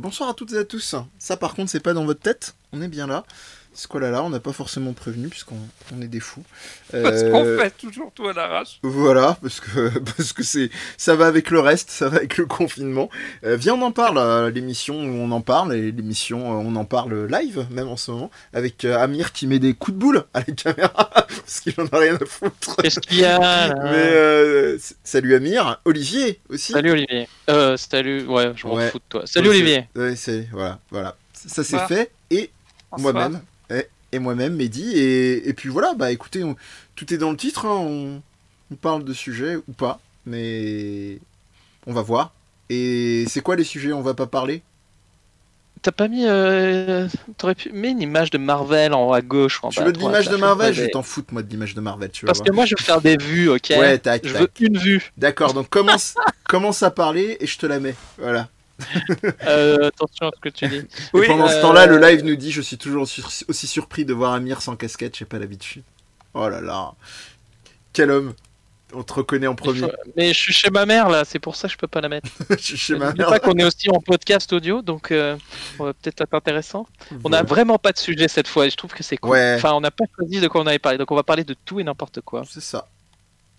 Bonsoir à toutes et à tous. Ça par contre c'est pas dans votre tête, on est bien là. Ce quoi là là, on n'a pas forcément prévenu puisqu'on on est des fous. Parce qu'on Euh, fait toujours tout à l'arrache. Voilà, parce que parce que c'est ça va avec le reste, ça va avec le confinement. Euh, viens, on en parle, euh, l'émission où on en parle et l'émission on en parle live même en ce moment avec Amir qui met des coups de boule à la caméra parce qu'il en a rien à foutre. Qu'est-ce qu'il y a là Mais euh, salut Amir, Olivier aussi. Salut Olivier. Euh, salut. Ouais, je m'en Ouais. fous de toi. Salut Olivier. Ouais, c'est voilà, voilà. Ça c'est fait et moi-même et, et moi-même Mehdi et, et puis voilà bah écoutez on- tout est dans le titre hein, on, on parle de sujets ou pas mais on va voir et c'est quoi les sujets? On va pas parler? T'as pas mis. Euh... T'aurais pu mettre une image de Marvel en haut à gauche en tu bas veux de l'image de Marvel? je vais t'en foutre moi de l'image de Marvel tu Parce que moi je veux faire des vues, ok? Ouais tac Je tac veux une vue. d'accord donc commence commence à parler et je te la mets voilà. Euh, attention à ce que tu dis. Oui, pendant ce euh, temps-là le live nous dit je suis toujours aussi surpris de voir Amir sans casquette j'ai pas l'habitude. Oh là là. Quel homme on te reconnaît en premier Mais je suis chez ma mère là, c'est pour ça que je peux pas la mettre. je suis chez ma mère pas qu'on est aussi en podcast audio, donc euh, on va peut-être être intéressant. On a vraiment pas de sujet cette fois, et je trouve que c'est cool. Ouais. Enfin, on n'a pas choisi de quoi on allait parler, donc on va parler de tout et n'importe quoi. c'est ça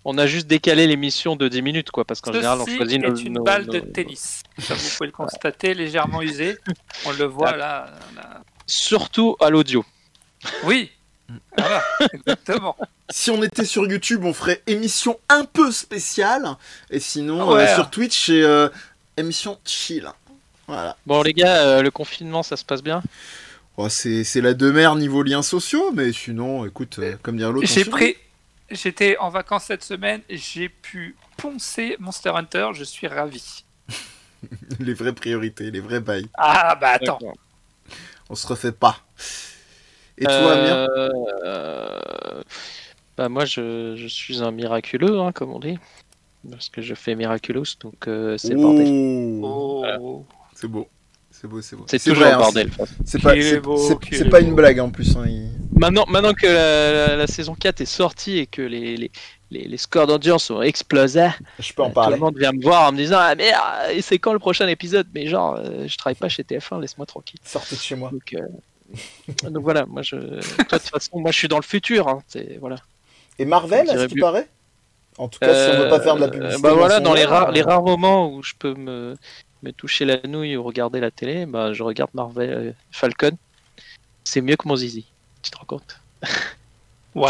On a juste décalé l'émission de 10 minutes, quoi, parce qu'en général on choisit est nos, une nos- balle de nos- tennis. Comme vous pouvez le constater, légèrement usée. On le voit là. on a- Surtout à l'audio. Oui. Voilà, exactement. Si on était sur YouTube, on ferait émission un peu spéciale. Et sinon, Ouais. euh, sur Twitch, c'est euh, émission chill. Voilà. Bon les gars, euh, le confinement ça se passe bien? Oh, c'est c'est la demeure niveau liens sociaux, mais sinon, écoute, euh, comme dirait l'autre. J'ai pris. J'étais en vacances cette semaine. J'ai pu poncer Monster Hunter. Je suis ravi. Les vraies priorités, les vrais bails. Ah bah attends. On se refait pas. Et toi, Amir Euh, euh, Bah moi je, je suis un miraculeux, hein, comme on dit. Parce que je fais miraculous, donc euh, c'est le bordel. Oh. C'est beau. C'est beau, c'est beau. C'est toujours vrai, le hein, bordel. C'est pas, c'est- beau, c'est- qu'il c'est est pas une blague en plus. hein, il- Maintenant, maintenant que la, la- la saison 4 est sortie et que les, les, les, les scores d'audience ont explosé, Je peux en tout parler. le monde vient me voir en me disant Ah merde, c'est quand le prochain épisode? Mais genre, euh, je travaille pas chez TF1, laisse-moi tranquille. Sortez de chez moi. Donc, euh, donc voilà, moi je. Toi, de toute façon, moi je suis dans le futur. Hein, c'est- voilà. Et Marvel, à ce qui paraît? En tout cas, si on veut pas faire de la Euh, publicité. Bah voilà, dans les, rares, les euh, rares moments où je peux me, me toucher la nouille ou regarder la télé, bah, je regarde Marvel euh, Falcon. C'est mieux que mon zizi. Tu te rends compte?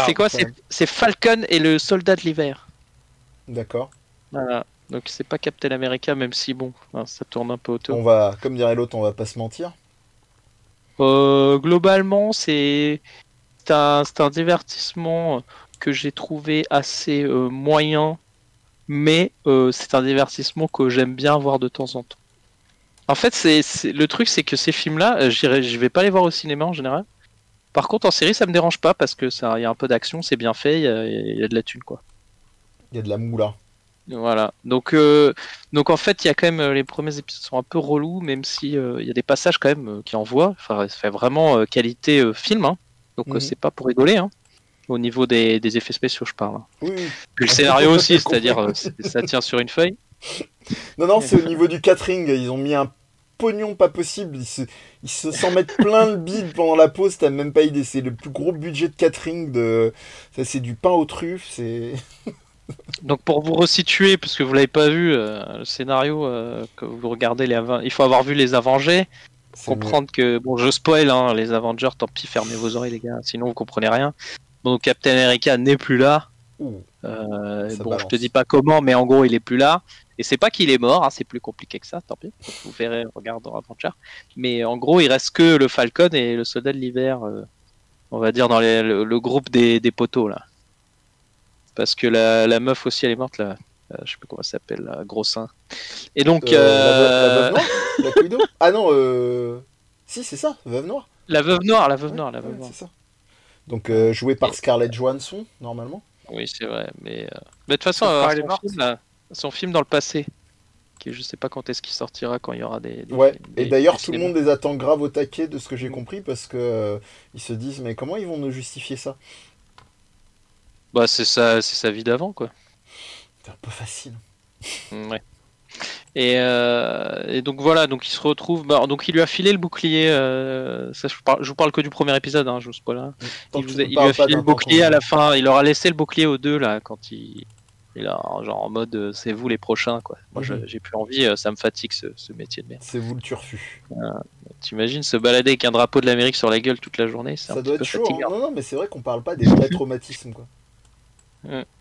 C'est quoi C'est Falcon et le soldat de l'hiver. D'accord. Voilà. Donc c'est pas Captain America, même si bon, hein, ça tourne un peu autour. On va, comme dirait l'autre, on va pas se mentir. Euh, globalement, c'est un, un divertissement que j'ai trouvé assez euh, moyen, mais euh, c'est un divertissement que j'aime bien voir de temps en temps. En fait, c'est le truc, c'est que ces films-là, je vais pas les voir au cinéma en général. Par contre, en série, ça me dérange pas parce que ça, y a un peu d'action, c'est bien fait, il y, y a de la thune, quoi. Il y a de la moula. Voilà. Donc, euh, donc en fait, il y a quand même euh, les premiers épisodes sont un peu relous, même si euh, il y a des passages quand même euh, qui envoient. Enfin, ça fait vraiment qualité film. hein. Donc Mhm. c'est pas pour rigoler. Hein. Au niveau des, des effets spéciaux, je parle. hein. Oui. Puis le scénario aussi, c'est-à-dire c'est- ça tient sur une feuille. Non, non, c'est au niveau du catering. Ils ont mis un pognon pas possible. Ils se, ils se s'en mettent plein le bide pendant la pause. T'as même pas idée. C'est le plus gros budget de catering de. Ça, c'est du pain aux truffes. C'est. Donc pour vous resituer, parce que vous l'avez pas vu, euh, le scénario euh, que vous regardez les Aven- il faut avoir vu les Avengers, comprendre que bon, je spoil hein, les Avengers. Tant pis, fermez vos oreilles les gars, sinon vous comprenez rien. Bon, Captain America n'est plus là. Euh, bon, balance. je te dis pas comment, mais en gros, il est plus là. Et c'est pas qu'il est mort, hein, c'est plus compliqué que ça, tant pis. Vous verrez en regardant Avenger. Mais en gros, il reste que le Falcon et le Soldat de l'hiver, on va dire dans les- le, le groupe des, des poteaux là. Parce que la, la meuf aussi, elle est morte là. Euh, je sais plus comment elle s'appelle, la gros sein. Et donc, Euh, euh, la, veuve- la veuve noire Ah non, euh... Si, c'est ça, Veuve Noire. la veuve noire, la veuve noire, la Ouais, veuve noire. c'est ça. Donc, euh, joué par Scarlett Johansson, normalement. Oui, c'est vrai. Mais, euh, mais de toute façon, euh, son, morte. film, là, son film dans le passé, qui je sais pas quand est-ce qu'il sortira, quand il y aura des. des- Ouais, des- et d'ailleurs, tout le monde les attend grave au taquet de ce que j'ai compris parce que euh, ils se disent, mais comment ils vont nous justifier ça? Bah, c'est sa, c'est sa vie d'avant, quoi. C'est un peu facile. Mm, Ouais. Et, euh, et donc voilà, donc il se retrouve. bah, donc il lui a filé le bouclier. euh, ça, je, parle, je vous parle que du premier épisode, hein, je vous spoil. hein. Il, vous a, lui a filé le bouclier à la fin. Il leur a laissé le bouclier aux deux là quand il. Il a genre en mode euh, c'est vous les prochains quoi. Moi je- Mhm. j'ai plus envie, ça me fatigue ce, ce métier de merde. C'est vous le turfu. T'imagines se balader avec un drapeau de l'Amérique sur la gueule toute la journée, un Ça petit doit être chaud. hein. Non, non, mais c'est vrai qu'on parle pas des vrais traumatismes, quoi.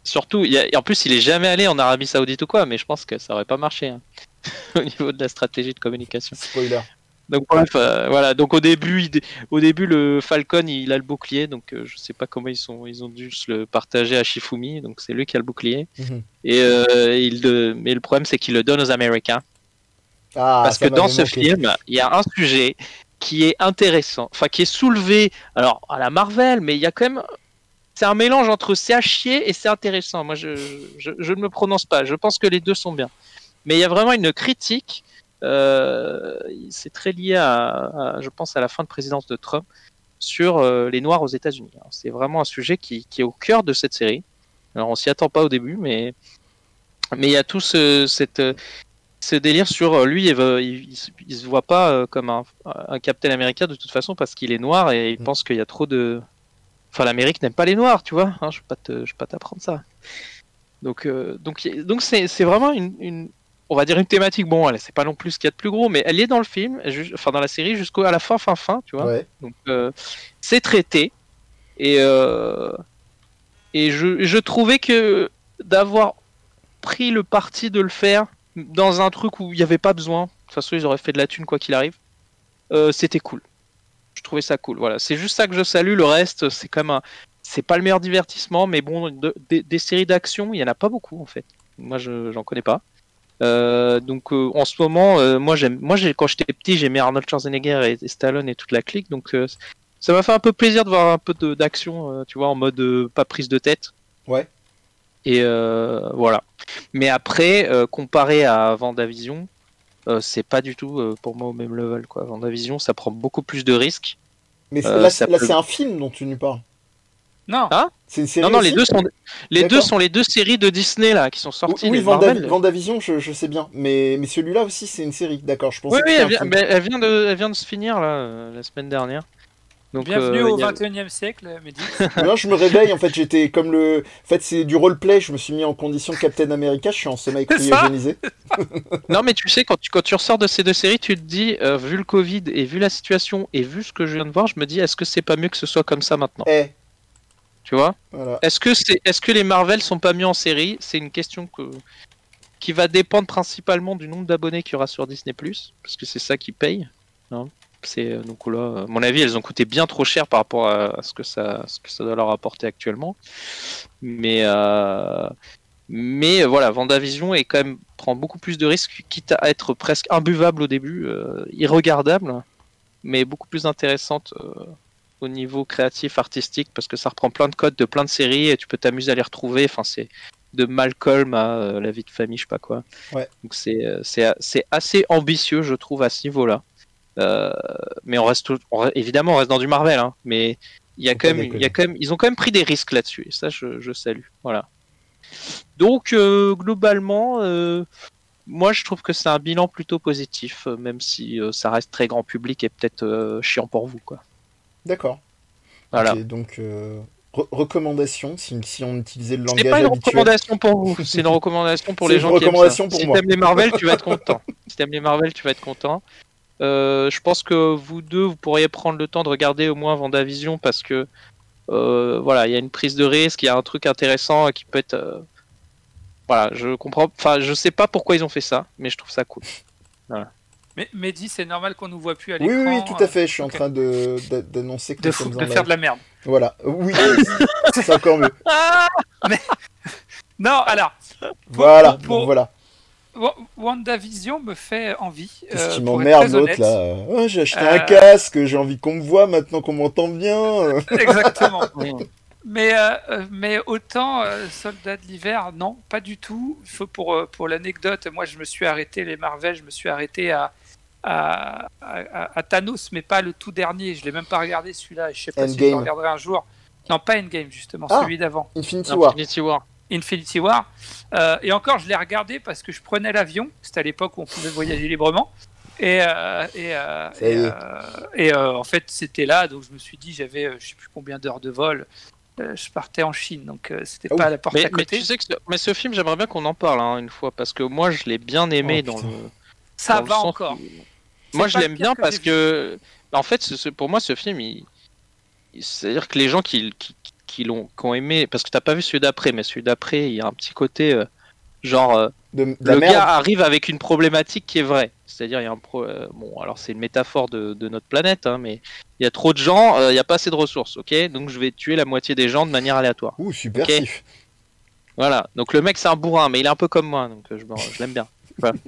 Surtout, y a- et en plus, il est jamais allé en Arabie Saoudite ou quoi, mais je pense que ça aurait pas marché hein, au niveau de la stratégie de communication. Spoiler. Donc bref, euh, voilà. Donc au début, il au début, le Falcon, il a le bouclier, donc euh, je sais pas comment ils sont, ils ont dû se le partager à Shifumi, donc c'est lui qui a le bouclier. Mhm. Et euh, il mais le problème, c'est qu'il le donne aux Américains, Ah, parce que dans ce manqué. film, il y a un sujet qui est intéressant, enfin qui est soulevé, alors à la Marvel, mais il y a quand même c'est un mélange entre c'est à chier et c'est intéressant. Moi, je, je, je ne me prononce pas. Je pense que les deux sont bien. Mais il y a vraiment une critique. euh, c'est très lié à, à- je pense, à la fin de présidence de Trump sur euh, les Noirs aux États-Unis. C'est vraiment un sujet qui, qui est au cœur de cette série. Alors, on s'y attend pas au début, mais mais il y a tout ce, cette, ce délire sur euh, lui. Il, il, il se- voit pas comme un, un Captain America de toute façon parce qu'il est noir et il Mm. pense qu'il y a trop de Enfin, l'Amérique n'aime pas les Noirs, tu vois. Hein, je je vais pas t'apprendre ça. Donc, euh, donc, donc c'est, c'est vraiment une, une- on va dire une thématique. Bon, elle, c'est pas non plus ce qu'il y a de plus gros, mais elle est dans le film, ju- enfin dans la série jusqu'à la fin, fin, fin, tu vois. Ouais. Donc, euh, c'est traité et euh, et je, je trouvais que d'avoir pris le parti de le faire dans un truc où il n'y avait pas besoin. De toute façon, ils auraient fait de la thune quoi qu'il arrive. c'était cool. Je trouvais ça cool. Voilà, c'est juste ça que je salue. Le reste, c'est quand même un... c'est pas le meilleur divertissement, mais bon, de- des- des séries d'action, il y en a pas beaucoup en fait. Moi, je j'en connais pas. Euh, donc euh, en ce moment, euh, moi j'aime, moi j'ai quand j'étais petit, j'aimais Arnold Schwarzenegger et, et Stallone et toute la clique, donc ça m'a fait un peu plaisir de voir un peu d'action, tu vois, en mode pas prise de tête. Ouais. Et voilà. Mais après, comparé à Vendavision, c'est pas du tout euh, pour moi au même level quoi. Vendavision, ça prend beaucoup plus de risques. Mais c'est- Euh, là, peut- c'est un film dont tu nous parles. Non, Ah, C'est une série Non, non, les deux sont les deux sont les deux séries de Disney là qui sont sorties. Oui, les Vanda-. Vendavision, je, je sais bien. Mais, mais celui-là aussi, c'est une série. D'accord, je pensais Oui, que oui, elle un vient, film. mais elle vient de, elle vient de se finir là euh, la semaine dernière. Donc, bienvenue euh, au il y a- 21 e siècle, Mehdi. Là, je me réveille, en fait, j'étais comme le. En fait, c'est du roleplay, je me suis mis en condition Captain America, je suis en sommeil cryogénisé. Non, mais tu sais, quand tu, quand tu ressors de ces deux séries, tu te dis, euh, vu le Covid et vu la situation et vu ce que je viens de voir, je me dis, est-ce que c'est pas mieux que ce soit comme ça maintenant? Eh, Tu vois? Voilà. Est-ce que, c'est, est-ce que les Marvel sont pas mieux en série? C'est une question que, qui va dépendre principalement du nombre d'abonnés qu'il y aura sur Disney, parce que c'est ça qui paye. hein. C'est, euh, donc là, à mon avis, elles ont coûté bien trop cher par rapport à, ce, que ça, ce que ça doit leur apporter actuellement. Mais, euh, mais euh, voilà, Vendavision est quand même, prend beaucoup plus de risques, quitte à être presque imbuvable au début, euh, irregardable, mais beaucoup plus intéressante. euh, au niveau créatif, artistique, parce que ça reprend plein de codes de plein de séries et tu peux t'amuser à les retrouver. Enfin, c'est de Malcolm à euh, La vie de famille, je sais pas quoi. Ouais. Donc c'est assez ambitieux, je trouve, à ce niveau-là. Euh, mais on reste, on évidemment, on reste dans du Marvel, hein, mais il y a quand même, il y a quand même, ils ont quand même pris des risques là-dessus. Et ça, je, je salue. Voilà. Donc euh, globalement. euh, moi, je trouve que c'est un bilan plutôt positif, même si euh, ça reste très grand public et peut-être euh, chiant pour vous, quoi. D'accord. Voilà. Donc, euh, re- recommandation, si, si on utilisait le C'est langage pas une habituel. recommandation pour vous, c'est une recommandation pour C'est les une gens qui aiment recommandation ça. pour si t'aimes les Marvel, tu vas être content. si t'aimes les Marvel, tu vas être content. Euh, je pense que vous deux, vous pourriez prendre le temps de regarder au moins Vendavision parce que euh, voilà, il y a une prise de risque, il y a un truc intéressant qui peut être. euh, Voilà, je comprends. Enfin, je sais pas pourquoi ils ont fait ça, mais je trouve ça cool. Mais Mehdi, c'est normal qu'on nous voit plus à Oui, l'écran. oui, oui, tout à fait. Je suis en train de- d'a- d'annoncer que De, nous fou- sommes de en faire live. de la merde. Voilà. Oui, c'est encore mieux. Non, alors, Voilà. pour- donc voilà. Wa- WandaVision me fait envie. Qu'est-ce euh, qui m'emmerde l'autre là J'ai acheté Euh, un casque, j'ai envie qu'on me voit maintenant qu'on m'entend bien. euh. Exactement. Mais, euh, euh, mais autant euh, Soldat de l'hiver, non, pas du tout. Faut pour, euh, pour l'anecdote, moi je me suis arrêté, les Marvel, je me suis arrêté à, à, à- à Thanos, mais pas le tout dernier. Je l'ai même pas regardé celui-là. Je sais pas si je le Endgame. regarderai un jour. Non, pas Endgame justement, Ah. celui d'avant. Infinity War. Infinity War. Infinity War. Euh, et encore, je l'ai regardé parce que je prenais l'avion. C'était à l'époque où on pouvait voyager librement. Et, euh, et, euh, et, euh, et, euh, en fait, c'était là. Donc je me suis dit, j'avais je sais plus combien d'heures de vol. Euh, je partais en Chine, donc euh, c'était Ah pas à la porte Mais, à mais côté. tu sais que ce, mais ce film, j'aimerais bien qu'on en parle hein, une fois parce que moi, je l'ai bien aimé Oh, dans putain. le. Ça dans le va sens encore. Moi, je l'aime bien que parce que, en fait, ce- ce- pour moi, ce film, il... il- c'est-à-dire que les gens qui, qui, qui l'ont, qui ont aimé, parce que t'as pas vu celui d'après, mais celui d'après, il y a un petit côté euh, genre, euh, De, le gars arrive avec une problématique qui est vraie. C'est-à-dire, il y a un pro... euh, bon, alors c'est une métaphore de, de notre planète, hein, mais il y a trop de gens, euh, il n'y a pas assez de ressources, ok? Donc je vais tuer la moitié des gens de manière aléatoire. Ouh, super Ok? sif. Voilà, donc le mec c'est un bourrin, mais il est un peu comme moi, donc je, l'aime bien. Voilà.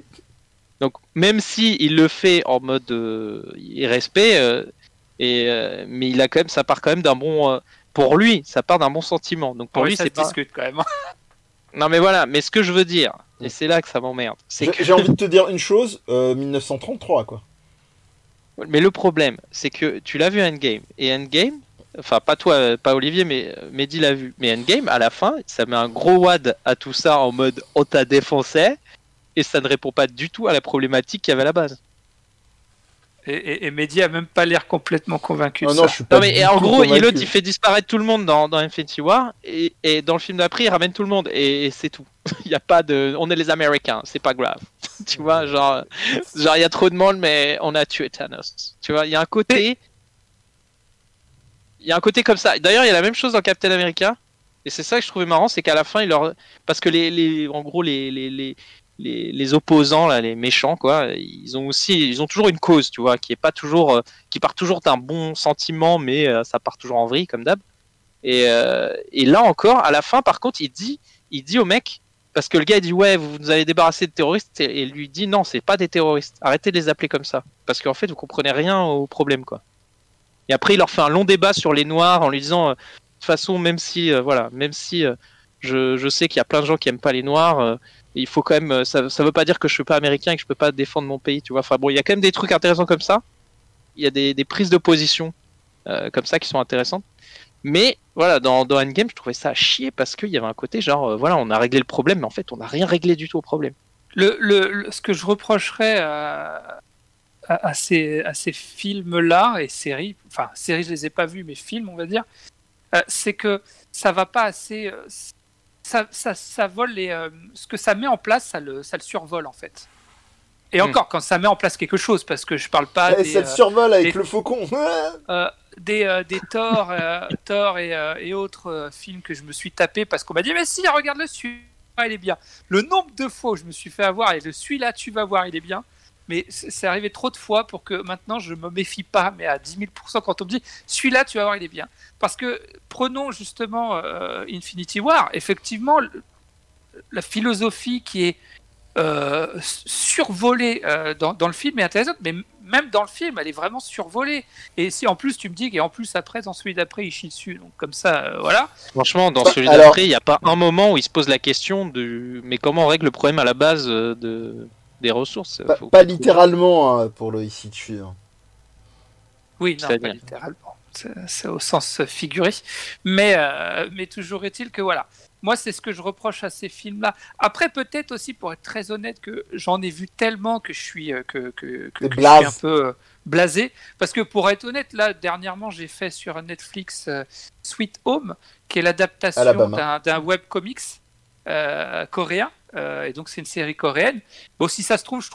Donc même si il le fait en mode euh, irrespect, euh, et euh, mais il a quand même, ça part quand même d'un bon, pour lui, ça part d'un bon sentiment. Donc pour Oui, lui c'est pas. discute quand même. Non mais voilà, mais ce que je veux dire, et c'est là que ça m'emmerde, c'est J'ai que. j'ai envie de te dire une chose, euh, 1933 quoi. Mais le problème, c'est que tu l'as vu Endgame, et Endgame, enfin pas toi, euh, pas Olivier, mais euh, Mehdi l'a vu. Mais Endgame, à la fin, ça met un gros wad à tout ça en mode on t'a défoncé, et ça ne répond pas du tout à la problématique qu'il y avait à la base. Et, et, et Mehdi a même pas l'air complètement convaincu de non, ça. je suis pas Non mais et en gros, il fait disparaître tout le monde dans, dans Infinity War et, et dans le film d'après il ramène tout le monde et, et c'est tout. Il y a pas de, on est les Américains, c'est pas grave. tu vois, genre, genre il y a trop de monde mais on a tué Thanos. Tu vois, il y a un côté, il y a un côté comme ça. D'ailleurs il y a la même chose dans Captain America et c'est ça que je trouvais marrant, c'est qu'à la fin il leur, parce que les, les en gros les les, les opposants là, les méchants quoi, ils ont aussi, ils ont toujours une cause, tu vois, qui est pas toujours, euh, qui part toujours d'un bon sentiment, mais euh, ça part toujours en vrille comme d'hab. Et, euh, et là encore, à la fin, par contre, il dit, il dit au mec, parce que le gars il dit ouais, vous vous avez débarrassé de terroristes, et, lui dit non, c'est pas des terroristes, arrêtez de les appeler comme ça, parce qu'en fait vous comprenez rien au problème quoi. Et après il leur fait un long débat sur les noirs en lui disant, de toute façon même si voilà, même si je, je sais qu'il y a plein de gens qui aiment pas les noirs, il faut quand même, euh, ça, ça veut pas dire que je suis pas américain et que je peux pas défendre mon pays, tu vois. Enfin bon, il y a quand même des trucs intéressants comme ça. Il y a des, des prises de position euh, comme ça qui sont intéressantes. Mais voilà, dans, dans Endgame, je trouvais ça à chier parce qu'il y avait un côté genre, euh, voilà, on a réglé le problème, mais en fait, on n'a rien réglé du tout au problème. Le, le, ce que je reprocherais à, à, ces, à ces films-là et séries, enfin séries je les ai pas vus, mais films on va dire, c'est que ça va pas assez, ça, ça, ça vole les, euh, ce que ça met en place, ça le, ça le survole en fait. Et Hmm. encore, quand ça met en place quelque chose, parce que je parle pas Eh, des, ça le euh, survole avec des- le faucon. euh, des, euh, des Thor, euh, Thor et, euh, et autres euh, films que je me suis tapé parce qu'on m'a dit mais si regarde le celui-là il est bien. Le nombre de fois où je me suis fait avoir et le celui-là tu vas voir il est bien. Mais c'est arrivé trop de fois pour que maintenant je me méfie pas, mais à 10 000% quand on me dit celui-là tu vas voir il est bien. Parce que prenons justement euh, Infinity War, effectivement la philosophie qui est euh, survolée euh, dans, dans le film est intéressante, mais même dans le film elle est vraiment survolée. Et si en plus tu me dis qu'en plus après dans celui d'après il chie dessus, donc comme ça euh, voilà. Franchement, dans Bah, celui d'après, il n'y a pas un moment où il se pose la question de mais comment on règle le problème à la base de, des ressources Pas, Faut- pas littéralement hein, pour le ici dessus. hein. Oui, non, pas littéralement. C'est- au sens figuré. Mais, euh, mais toujours est-il que voilà. Moi, c'est ce que je reproche à ces films-là. Après, peut-être aussi, pour être très honnête, que j'en ai vu tellement que je suis, euh, que, que, que- T'es que je suis un peu euh, blasé. Parce que pour être honnête, là, dernièrement, j'ai fait sur Netflix euh, Sweet Home, qui est l'adaptation d'un webcomics euh, coréen. Euh, et donc, c'est une série coréenne. Bon, si ça se trouve,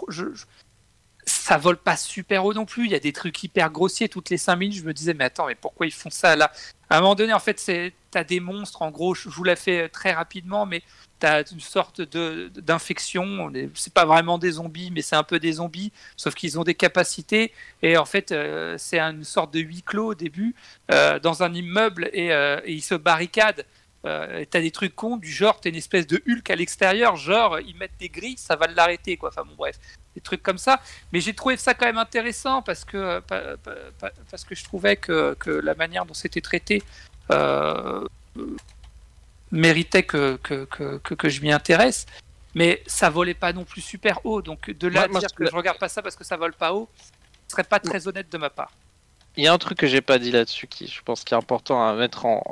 ça vole pas super haut non plus. Il y a des trucs hyper grossiers toutes les 5 minutes. Je me disais, mais attends, mais pourquoi ils font ça là? À un moment donné, en fait, c'est t'as des monstres. En gros, je vous la fais très rapidement, mais t'as une sorte d'infection. On est- C'est pas vraiment des zombies, mais c'est un peu des zombies, sauf qu'ils ont des capacités. Et en fait, euh, c'est une sorte de huis clos au début euh, dans un immeuble euh, et ils se barricadent. Euh, t'as des trucs cons du genre, t'as une espèce de Hulk à l'extérieur, genre ils mettent des grilles, ça va l'arrêter quoi. Enfin bon bref, des trucs comme ça. Mais j'ai trouvé ça quand même intéressant parce que euh, pa- pa- pa- parce que je trouvais que, que la manière dont c'était traité euh, méritait que que, que, que, que je m'y intéresse. Mais ça volait pas non plus super haut, donc de là Moi- à moi, dire que- je regarde pas ça parce que ça vole pas haut, ce serait pas très honnête de ma part. Il y a un truc que j'ai pas dit là-dessus qui, je pense, qui est important à mettre en,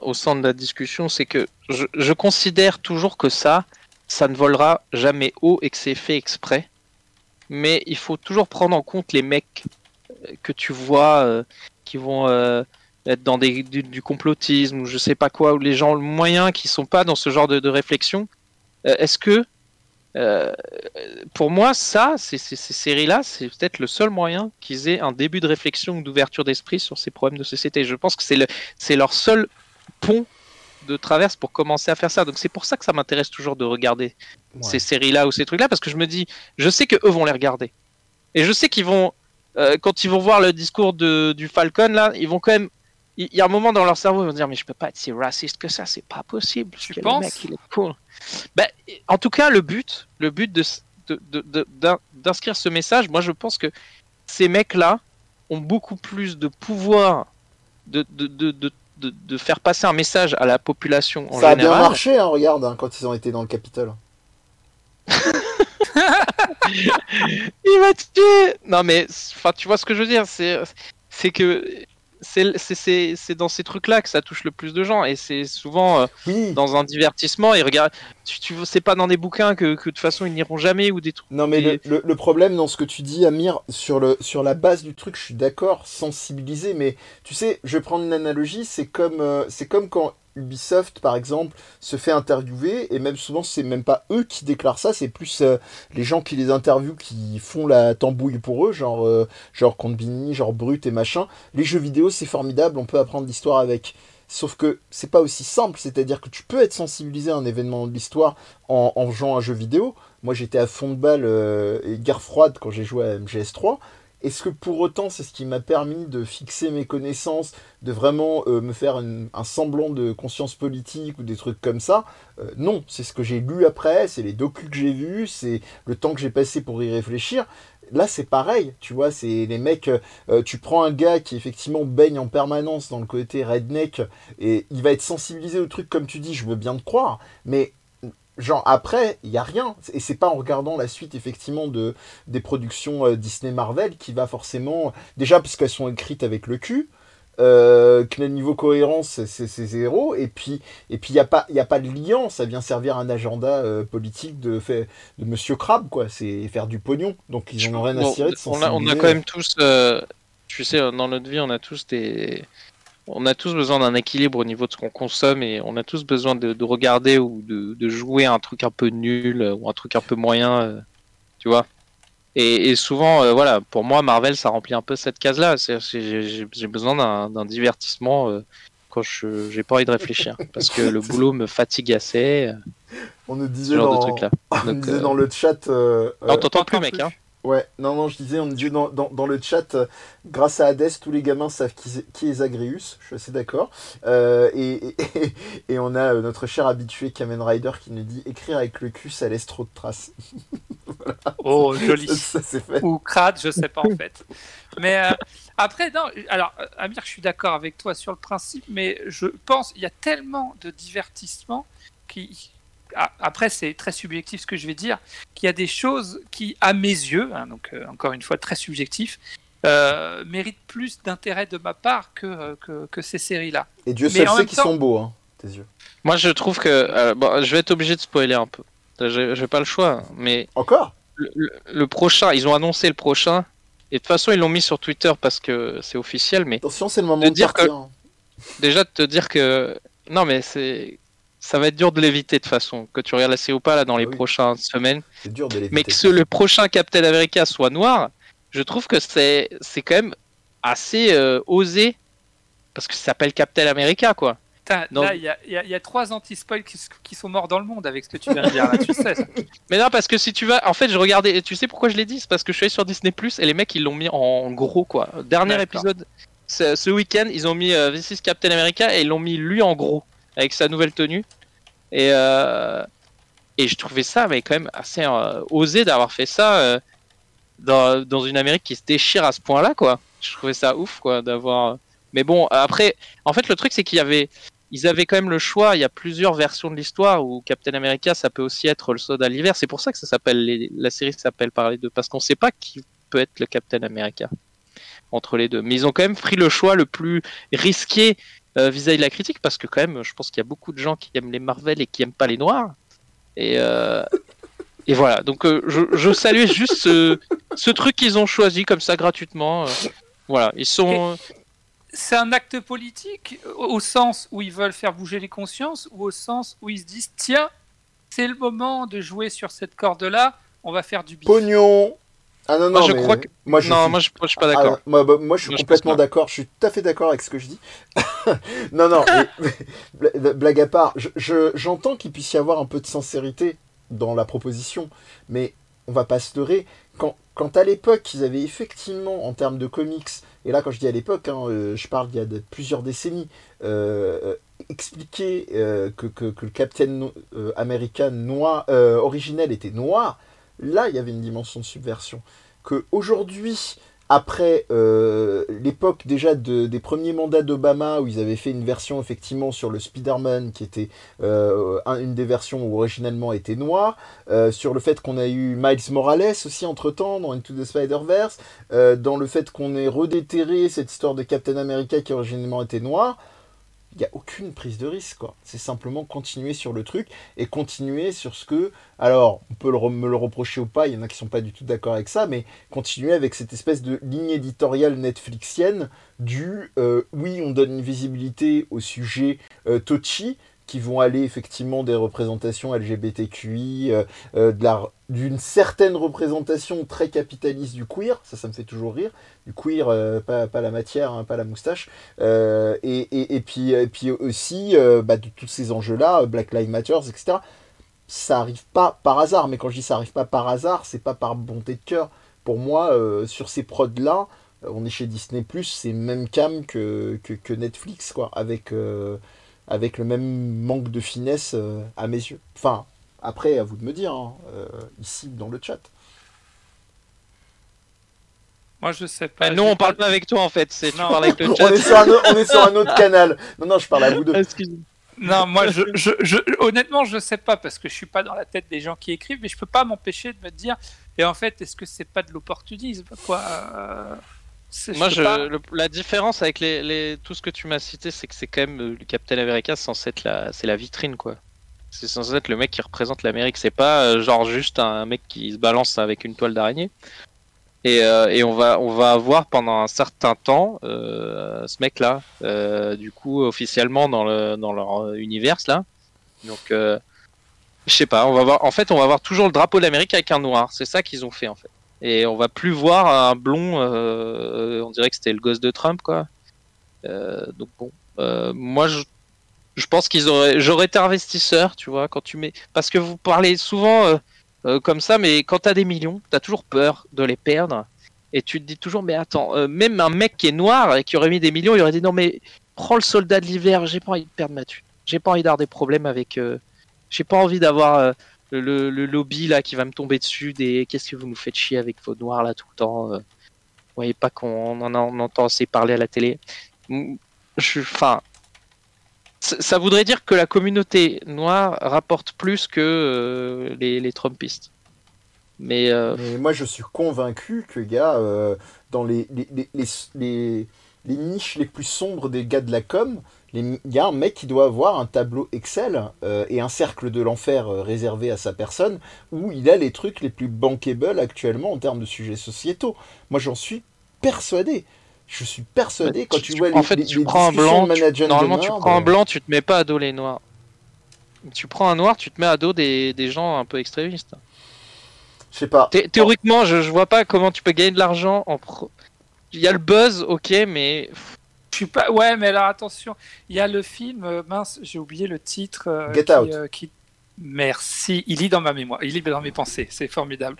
au centre de la discussion, c'est que je, je considère toujours que ça, ça ne volera jamais haut et que c'est fait exprès. Mais il faut toujours prendre en compte les mecs euh, que tu vois euh, qui vont euh, être dans des, du, complotisme ou je sais pas quoi, ou les gens moyens qui sont pas dans ce genre de, réflexion. Est-ce que, pour moi, ça, ces, ces, séries-là, c'est peut-être le seul moyen qu'ils aient un début de réflexion ou d'ouverture d'esprit sur ces problèmes de société. Je pense que c'est le, leur seul pont de traverse pour commencer à faire ça. Donc c'est pour ça que ça m'intéresse toujours de regarder Ouais. ces séries-là ou ces trucs-là, parce que je me dis, je sais que eux vont les regarder. Et je sais qu'ils vont, euh, quand ils vont voir le discours de, du Falcon, là, ils vont quand même. Il y a un moment dans leur cerveau, ils vont dire, mais je peux pas être si raciste que ça, c'est pas possible. Tu que le penses mec, il est cool. Ben, en tout cas, le but, le but de, de- de- de- d'in- d'inscrire ce message, moi je pense que ces mecs-là ont beaucoup plus de pouvoir de, de, de, de, de, de faire passer un message à la population en Ça a bien général. marché, hein, regarde, hein, quand ils ont été dans le Capitole. Il va te tuer Non mais, enfin, tu vois ce que je veux dire, c'est, c'est que c'est, dans ces trucs-là que ça touche le plus de gens et c'est souvent euh, Oui. dans un divertissement. Ils regardent, tu, tu c'est pas dans des bouquins que, que de toute façon ils n'iront jamais ou des trucs. Non mais Et- le problème dans ce que tu dis Amir sur le sur la base du truc je suis d'accord sensibiliser mais tu sais je vais prendre une analogie c'est comme euh, c'est comme quand Ubisoft par exemple se fait interviewer et même souvent c'est même pas eux qui déclarent ça c'est plus euh, les gens qui les interviewent qui font la tambouille pour eux genre euh, genre Combini genre Brut et machin. Les jeux vidéo c'est formidable on peut apprendre l'histoire avec. Sauf que c'est pas aussi simple, c'est-à-dire que tu peux être sensibilisé à un événement de l'histoire en, jouant à un jeu vidéo, moi, j'étais à fond de balle euh, et guerre froide quand j'ai joué à MGS3. Est-ce que pour autant, c'est ce qui m'a permis de fixer mes connaissances, de vraiment euh, me faire un semblant de conscience politique ou des trucs comme ça? Euh, Non, c'est ce que j'ai lu après, c'est les docus que j'ai vus, c'est le temps que j'ai passé pour y réfléchir. Là, c'est pareil, tu vois, c'est les mecs. euh, tu prends un gars qui effectivement baigne en permanence dans le côté redneck et il va être sensibilisé au truc comme tu dis, je veux bien te croire, mais genre après il y a rien. Et c'est pas en regardant la suite effectivement de des productions euh, Disney Marvel qui va forcément déjà parce qu'elles sont écrites avec le cul euh, que le niveau cohérence c'est- zéro. Et puis et puis il y a pas il y a pas de lien. Ça vient servir un agenda euh, politique de fait de Monsieur Crabbe quoi. C'est faire du pognon. Donc ils en ont rien à cirer de on, a, on a quand même tous, euh, tu sais, dans notre vie, on a tous des, on a tous besoin d'un équilibre au niveau de ce qu'on consomme et on a tous besoin de, de regarder ou de, de jouer un truc un peu nul euh, ou un truc un peu moyen, euh, tu vois. Et, et souvent, euh, voilà, pour moi, Marvel, ça remplit un peu cette case-là. J'ai besoin d'un divertissement euh, quand je j'ai pas envie de réfléchir parce que le boulot me fatigue assez, on nous disait dans, on nous disait dans le chat Non, t'entends pas, mec, plus. hein. Ouais, non, non, je disais, on disait dans, dans, dans le chat, euh, grâce à Hades, tous les gamins savent qui, qui est Zagreus, je suis assez d'accord. Euh, et, et, et on a euh, notre cher habitué Kamen Rider qui nous dit écrire avec le cul, ça laisse trop de traces. Oh, joli. Ça, ça, c'est fait. ou crade, je sais pas en fait. Mais euh, après, non, alors Amir, je suis d'accord avec toi sur le principe, mais je pense il y a tellement de divertissement qui. Ah, Après, c'est très subjectif ce que je vais dire, qu'il y a des choses qui, à mes yeux, hein, donc euh, encore une fois très subjectif, euh, méritent plus d'intérêt de ma part que, euh, que, que ces séries-là. Et Dieu Mais seul sait qu'ils temps- sont beaux, hein, tes yeux. Moi, je trouve que euh, bon, je vais être obligé de spoiler un peu. Je J'ai pas le choix, mais Encore? le, le- le prochain, ils ont annoncé le prochain. Et de toute façon, ils l'ont mis sur Twitter parce que c'est officiel. Mais Attention, c'est le moment De de, dire que- partir. hein. déjà de te dire que non, mais c'est ça va être dur de l'éviter de toute façon. Que tu regardes la série ou pas là dans les Ah oui. prochaines semaines. C'est dur de l'éviter. Mais que ce- le prochain Captain America soit noir, je trouve que c'est c'est quand même assez euh, osé parce que ça s'appelle Captain America quoi. Putain. Là, il y a, y y trois anti-spoils qui, sont morts dans le monde avec ce que tu viens de dire là, tu sais. ça. Mais non, parce que si tu vas. En fait, je regardais. Tu sais pourquoi je l'ai dit? C'est parce que je suis allé sur Disney Plus et les mecs, ils l'ont mis en gros, quoi. Dernier D'accord. épisode, ce, ce week-end, ils ont mis euh, This is Captain America et ils l'ont mis lui en gros, avec sa nouvelle tenue. Et, euh, et je trouvais ça, mais quand même assez euh, osé d'avoir fait ça euh, dans, dans une Amérique qui se déchire à ce point-là, quoi. Je trouvais ça ouf, quoi, d'avoir. Mais bon, après, en fait, le truc, c'est qu'il y avait ils avaient quand même le choix. Il y a plusieurs versions de l'histoire où Captain America, ça peut aussi être le soldat d'hiver. C'est pour ça que ça s'appelle la série s'appelle par les deux parce qu'on sait pas qui peut être le Captain America entre les deux. Mais ils ont quand même pris le choix le plus risqué euh, vis-à-vis de la critique, parce que quand même, je pense qu'il y a beaucoup de gens qui aiment les Marvel et qui aiment pas les Noirs. Et, euh, et voilà, donc euh, je, je salue juste ce, ce truc qu'ils ont choisi comme ça gratuitement. euh. voilà, ils sont. C'est un acte politique au au sens où ils veulent faire bouger les consciences ou au sens où ils se disent tiens, c'est le moment de jouer sur cette corde-là, on va faire du bif. Pognon Ah non, non, Moi, je mais crois que- moi, je non, suis- moi je, moi, je suis pas d'accord. Ah, moi, bah, moi, je suis Moi, complètement d'accord. Je suis tout à fait d'accord avec ce que je dis. non, non, mais- bla- blague à part, je- je- j'entends qu'il puisse y avoir un peu de sincérité dans la proposition, mais on va pas se leurrer. Quand, quand à l'époque, ils avaient effectivement, en termes de comics, et là, quand je dis à l'époque, hein, euh, je parle d'il y a de- plusieurs décennies, euh, euh, expliqué euh, que, que, que le Captain American noir, euh, originel était noir, là, il y avait une dimension de subversion. Que aujourd'hui, après euh, l'époque déjà de- des premiers mandats d'Obama, où ils avaient fait une version effectivement sur le Spider-Man, qui était euh, un- une des versions où originellement était noire, euh, sur le fait qu'on a eu Miles Morales aussi entre-temps dans Into the Spider-Verse, dans le fait qu'on ait redéterré cette histoire de Captain America qui originellement était noir, il n'y a aucune prise de risque, quoi. C'est simplement continuer sur le truc et continuer sur ce que. Alors, on peut me le reprocher ou pas, il y en a qui sont pas du tout d'accord avec ça, mais continuer avec cette espèce de ligne éditoriale Netflixienne du euh, oui, on donne une visibilité au sujet euh, qui vont aller effectivement des représentations LGBTQI, euh, euh, d'une certaine représentation très capitaliste du queer, ça, ça me fait toujours rire, du queer, euh, pas, pas la matière, hein, pas la moustache, et, et, puis, et puis aussi bah, de tous ces enjeux-là, Black Lives Matter, etc. Ça arrive pas par hasard, mais quand je dis ça arrive pas par hasard, c'est pas par bonté de cœur. Pour moi, sur ces prods-là, on est chez Disney+, c'est même cam que, que, que Netflix, quoi, avec, avec le même manque de finesse euh, à mes yeux. Enfin, après, à vous de me dire, hein, euh, ici dans le chat. Moi, je sais pas. Bah, nous, j'ai on parle pas avec toi en fait, c'est tu Non. parles avec le On chat. est, sur un, o- on est sur un autre canal. Non, non, je parle à vous deux. Non, moi, je, je, je- honnêtement, je sais pas parce que je suis pas dans la tête des gens qui écrivent, mais je peux pas m'empêcher de me dire. Et en fait, est-ce que c'est pas de l'opportunisme, quoi euh, Moi, sais je, pas. le- la différence avec les, les- tout ce que tu m'as cité, c'est que c'est quand même euh, le Captain America, c'est censé être la, c'est la vitrine, quoi. C'est censé être le mec qui représente l'Amérique. C'est pas euh, genre juste un mec qui se balance avec une toile d'araignée. Et, euh, et on va, on va avoir pendant un certain temps euh, ce mec-là, euh, du coup, officiellement dans le, dans leur univers là. Donc, je sais pas. On va voir. En fait, on va avoir toujours le drapeau de l'Amérique avec un noir. C'est ça qu'ils ont fait en fait. Et on va plus voir un blond. euh, on dirait que c'était le gosse de Trump, quoi. Euh, donc bon, euh, moi je, je pense qu'ils auraient. J'aurais été investisseur, tu vois, quand tu mets. Parce que vous parlez souvent comme ça, mais quand t'as des millions, t'as toujours peur de les perdre. Et tu te dis toujours, mais attends, même un mec qui est noir et qui aurait mis des millions, il aurait dit non mais prends le soldat de l'hiver, j'ai pas envie de perdre ma thune. J'ai pas envie d'avoir des problèmes avec. j'ai pas envie d'avoir. Euh, le, lobby là qui va me tomber dessus des qu'est-ce que vous nous faites chier avec vos noirs là tout le temps euh, vous voyez pas qu'on en, en entend assez parler à la télé. Je enfin ça voudrait dire que la communauté noire rapporte plus que euh, les, les Trumpistes. Mais euh, Mais moi, je suis convaincu que, euh, dans les, les, niches les plus sombres des gars de la com, il y a un mec qui doit avoir un tableau Excel euh, et un cercle de l'enfer euh, réservé à sa personne où il a les trucs les plus bankable actuellement en termes de sujets sociétaux. Moi, j'en suis persuadé. Je suis persuadé Ouais, quand tu- vois en les, fait, les- tu les prends un blanc, tu- normalement tu prends un blanc tu te mets pas à dos les noirs tu prends un noir tu te mets à dos des, des gens un peu extrémistes Je sais pas. Thé- théoriquement je, je vois pas comment tu peux gagner de l'argent en pro... il y a le buzz ok mais Je suis pas. Ouais, mais alors attention, il y a le film. euh, mince, j'ai oublié le titre. euh, Get qui, Out. euh, qui- Merci. Il lit dans ma mémoire. Il lit dans mes pensées. C'est formidable.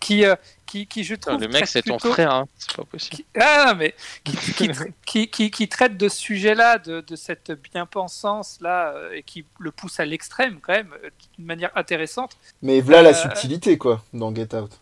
Qui, euh, qui, qui je trouve. le mec c'est ton frère hein. c'est pas possible qui- Ah non, mais qui, qui, qui, qui- qui traite de ce sujet-là, de, de cette bien-pensance là, et qui le pousse à l'extrême quand même, d'une manière intéressante. Mais voilà la subtilité, quoi, dans Get Out.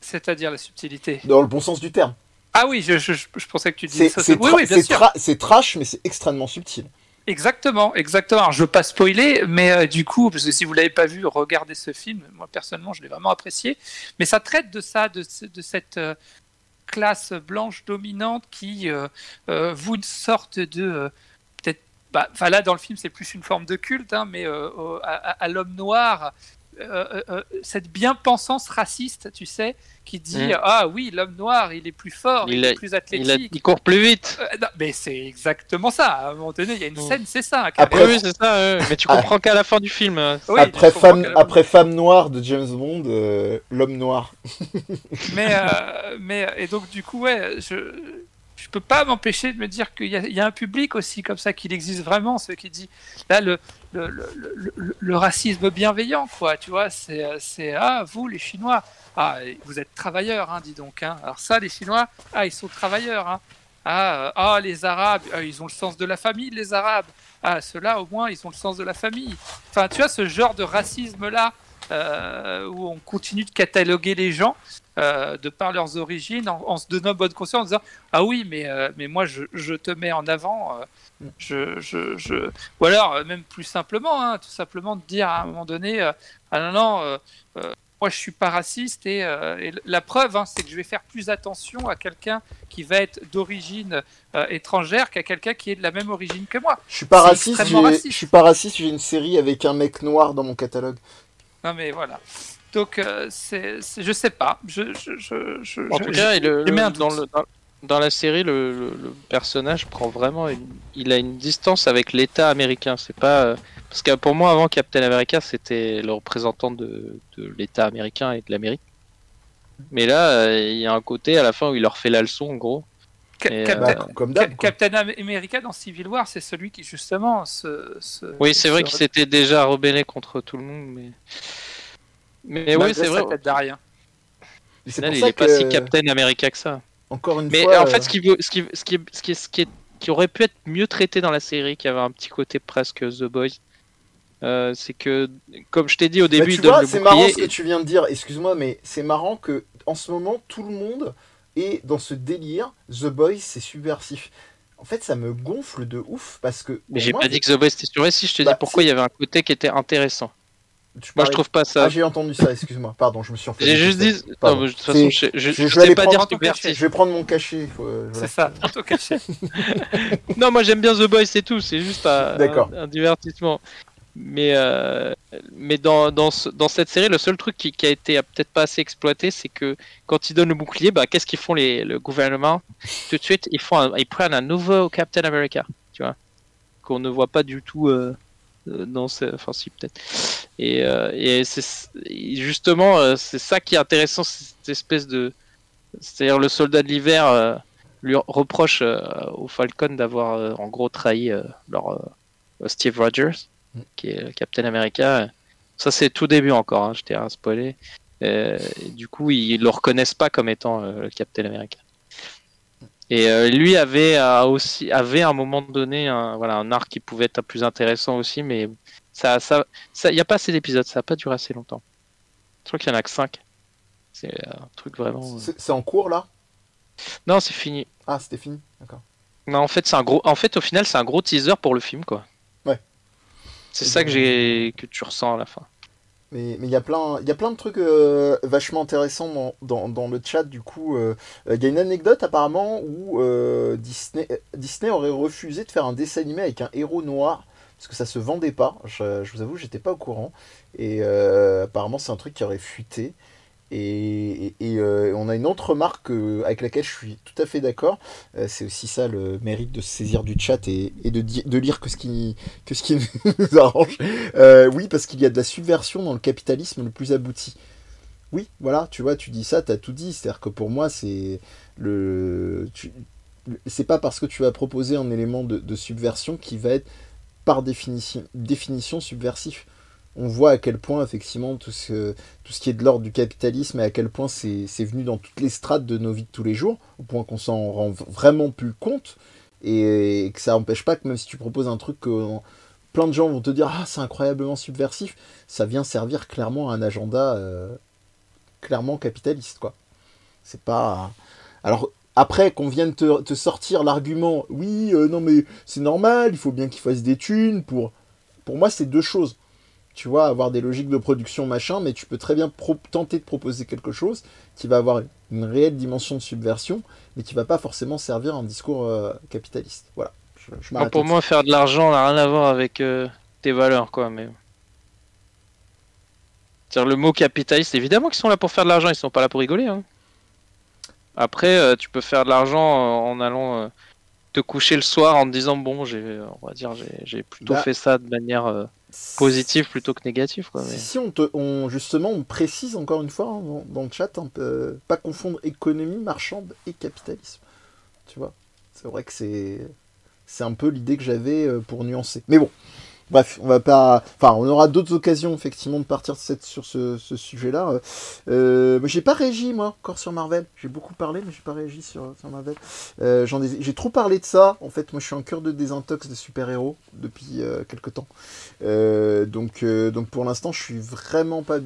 C'est-à-dire la subtilité. Dans le bon sens du terme. Ah oui, je, je, je pensais que tu disais ça. c'est Oui, bien c'est sûr. tra- c'est trash, mais c'est extrêmement subtil. Exactement, exactement. Alors, je veux pas spoiler, mais euh, du coup, parce que si vous l'avez pas vu, regardez ce film. Moi, personnellement, je l'ai vraiment apprécié. Mais ça traite de ça, de, ce- de cette euh, classe blanche dominante qui euh, euh, voue une sorte de peut-être bah, là dans le film c'est plus une forme de culte, hein, mais à l'homme noir euh, euh, euh, cette bien-pensance raciste, tu sais, qui dit mm. ah oui l'homme noir il est plus fort, il, est plus athlétique, il, court plus vite. mais c'est exactement ça. À un moment donné, il y a une mm. scène, c'est ça. Après, oui, c'est ça. mais tu comprends qu'à la fin du film. après femme, après femme noire de James Bond, l'homme noir. mais mais et donc du coup ouais, je je peux pas m'empêcher de me dire qu'il y, a un public aussi comme ça, qu'il existe vraiment, ce qui dit là le, racisme bienveillant, quoi, tu vois, c'est ah vous les Chinois, ah vous êtes travailleurs, hein, dis donc, hein. alors ça les Chinois, ah ils sont travailleurs, hein. ah, euh, ah les Arabes, ah, ils ont le sens de la famille, les Arabes, ah ceux-là au moins ils ont le sens de la famille, enfin tu vois ce genre de racisme là. Euh, où on continue de cataloguer les gens euh, de par leurs origines en, se donnant bonne conscience en disant ah oui mais euh, mais moi je, je, te mets en avant je, je, je, ou alors même plus simplement hein, tout simplement de dire à un moment donné ah non non moi je suis pas raciste et, la preuve hein, c'est que je vais faire plus attention à quelqu'un qui va être d'origine étrangère qu'à quelqu'un qui est de la même origine que moi. Je suis pas raciste, raciste. je suis pas raciste, j'ai une série avec un mec noir dans mon catalogue. Non, mais voilà. Donc, euh, c'est, je sais pas. Je, je, je, en tout cas, dans, le, dans, la série, le, personnage prend vraiment. il a une distance avec l'État américain. C'est pas. Euh, parce que pour moi, avant Captain America, c'était le représentant de, de l'État américain et de l'Amérique. Mais là, euh, il y a un côté à la fin où il leur fait la leçon, en gros. Captain, America dans Civil War, c'est celui qui justement se. oui, c'est vrai qu'il s'était déjà rebellé contre tout le monde, mais. Mais oui, c'est vrai. rien. il est pas si Captain America que ça. Encore une mais fois. Mais en fait, ce qui, ce, qui, ce, qui, ce, qui, ce qui, qui aurait pu être mieux traité dans la série, qui avait un petit côté presque The Boys, euh, c'est que, comme je t'ai dit au bah, début, tu vois, c'est marrant ce que tu viens de dire. Excuse-moi, mais c'est marrant que en ce moment, tout le monde et dans ce délire, The Boys, c'est subversif. En fait, ça me gonfle de ouf parce que. Mais j'ai pas dit que The Boys c'était subversif, je te dis bah, pourquoi il y avait un côté qui était intéressant. Moi, je trouve pas ça. Ah, j'ai entendu ça, excuse-moi. Pardon, je me suis. J'ai juste dit. Non, de toute façon, je, je, je, vais pas dire. Je vais prendre mon cachet. C'est ça, ton cachet. non, moi j'aime bien The Boys, c'est tout. C'est juste un, un, divertissement. Mais, euh, mais dans, dans, dans, cette série, le seul truc qui, qui a été peut-être pas assez exploité, c'est que quand ils donnent le bouclier, bah, qu'est-ce qu'ils font les, le gouvernement? Tout de suite, ils, font ils prennent un nouveau Captain America, tu vois, qu'on ne voit pas du tout euh, euh dans ce... Enfin, si, peut-être. Et, euh, et c'est justement, euh, c'est ça qui est intéressant, cette espèce de. C'est-à-dire, le soldat de l'hiver lui reproche au Falcon d'avoir en gros trahi leur Steve Rogers qui est Captain America. Ça, c'est tout début encore, hein, je t'ai spoilé. Euh, du coup, ils le reconnaissent pas comme étant euh, le Captain America. Et euh, lui avait aussi avait à un moment donné un, voilà, un arc qui pouvait être plus intéressant aussi, mais ça, ça, ça, y a pas assez d'épisodes, ça a pas duré assez longtemps. Je crois qu'il y en a que 5 C'est un truc vraiment. C'est en cours là? Non, c'est fini. Ah, c'était fini, d'accord. Non, en fait, c'est un gros. En fait, au final, c'est un gros teaser pour le film, quoi. C'est ça que, j'ai que tu ressens à la fin. Mais il y, a plein, de trucs euh, vachement intéressants dans, le chat. Du coup, euh, il y a une anecdote apparemment où euh, Disney, Disney aurait refusé de faire un dessin animé avec un héros noir parce que ça se vendait pas. Je, je vous avoue, j'étais pas au courant. Et apparemment, c'est un truc qui aurait fuité. Et, euh, on a une autre remarque euh, avec laquelle je suis tout à fait d'accord. Euh, c'est aussi ça le mérite de se saisir du chat et, de, lire que ce qui, nous arrange. oui, parce qu'il y a de la subversion dans le capitalisme le plus abouti. Oui, voilà, tu vois, tu dis ça, tu as tout dit. C'est-à-dire que pour moi, c'est le. C'est pas parce que tu vas proposer un élément de, subversion qui va être par définition subversif on voit à quel point effectivement tout ce, tout ce qui est de l'ordre du capitalisme et à quel point c'est venu dans toutes les strates de nos vies de tous les jours, au point qu'on s'en rend vraiment plus compte, et, que ça n'empêche pas que même si tu proposes un truc que plein de gens vont te dire ah c'est incroyablement subversif, ça vient servir clairement à un agenda euh, clairement capitaliste quoi. C'est pas alors après qu'on vienne te, sortir l'argument oui euh, non mais c'est normal il faut bien qu'ils fassent des thunes pour pour moi c'est deux choses tu vois, avoir des logiques de production, machin, mais tu peux très bien tenter de proposer quelque chose qui va avoir une réelle dimension de subversion, mais qui va pas forcément servir un discours euh, capitaliste. Voilà. je, je Moi, m'arrête pour moi, faire de l'argent n'a rien à voir avec euh, tes valeurs, quoi. Mais c'est-à-dire le mot capitaliste, évidemment qu'ils sont là pour faire de l'argent, ils sont pas là pour rigoler. hein. Après, euh, tu peux faire de l'argent en allant te coucher le soir en te disant bon, j'ai, on va dire, j'ai, j'ai plutôt Bah. fait ça de manière positive plutôt que mais- Si, on, te, on justement, on précise encore une fois hein, dans, dans le chat, hein, euh, pas confondre économie marchande et capitalisme. Tu vois, c'est vrai que c'est c'est un peu l'idée que j'avais euh, pour nuancer. Mais bon, bref, on va pas. Enfin, on aura d'autres occasions effectivement de partir sur ce, sujet-là. Euh, j'ai pas réagi moi encore sur Marvel. J'ai beaucoup parlé, mais j'ai pas réagi sur, Marvel. Euh, j'ai trop parlé de ça. En fait, moi, je suis en cœur de désintox de super-héros depuis euh, quelques temps. Donc, donc pour l'instant, je suis vraiment pas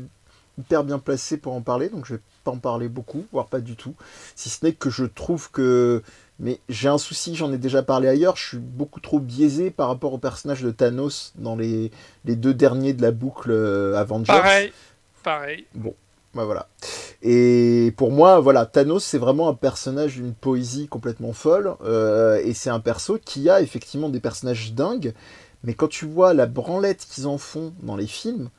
hyper bien placé pour en parler, donc je vais pas en parler beaucoup, voire pas du tout. Si ce n'est que je trouve que. Mais j'ai un souci, j'en ai déjà parlé ailleurs, je suis beaucoup trop biaisé par rapport au personnage de Thanos dans les, les deux derniers de la boucle euh, Avengers. Pareil, pareil. Bah, voilà. Et pour moi, voilà, Thanos, c'est vraiment un personnage d'une poésie complètement folle. euh, et c'est un perso qui a effectivement des personnages dingues. Mais quand tu vois la branlette qu'ils en font dans les films,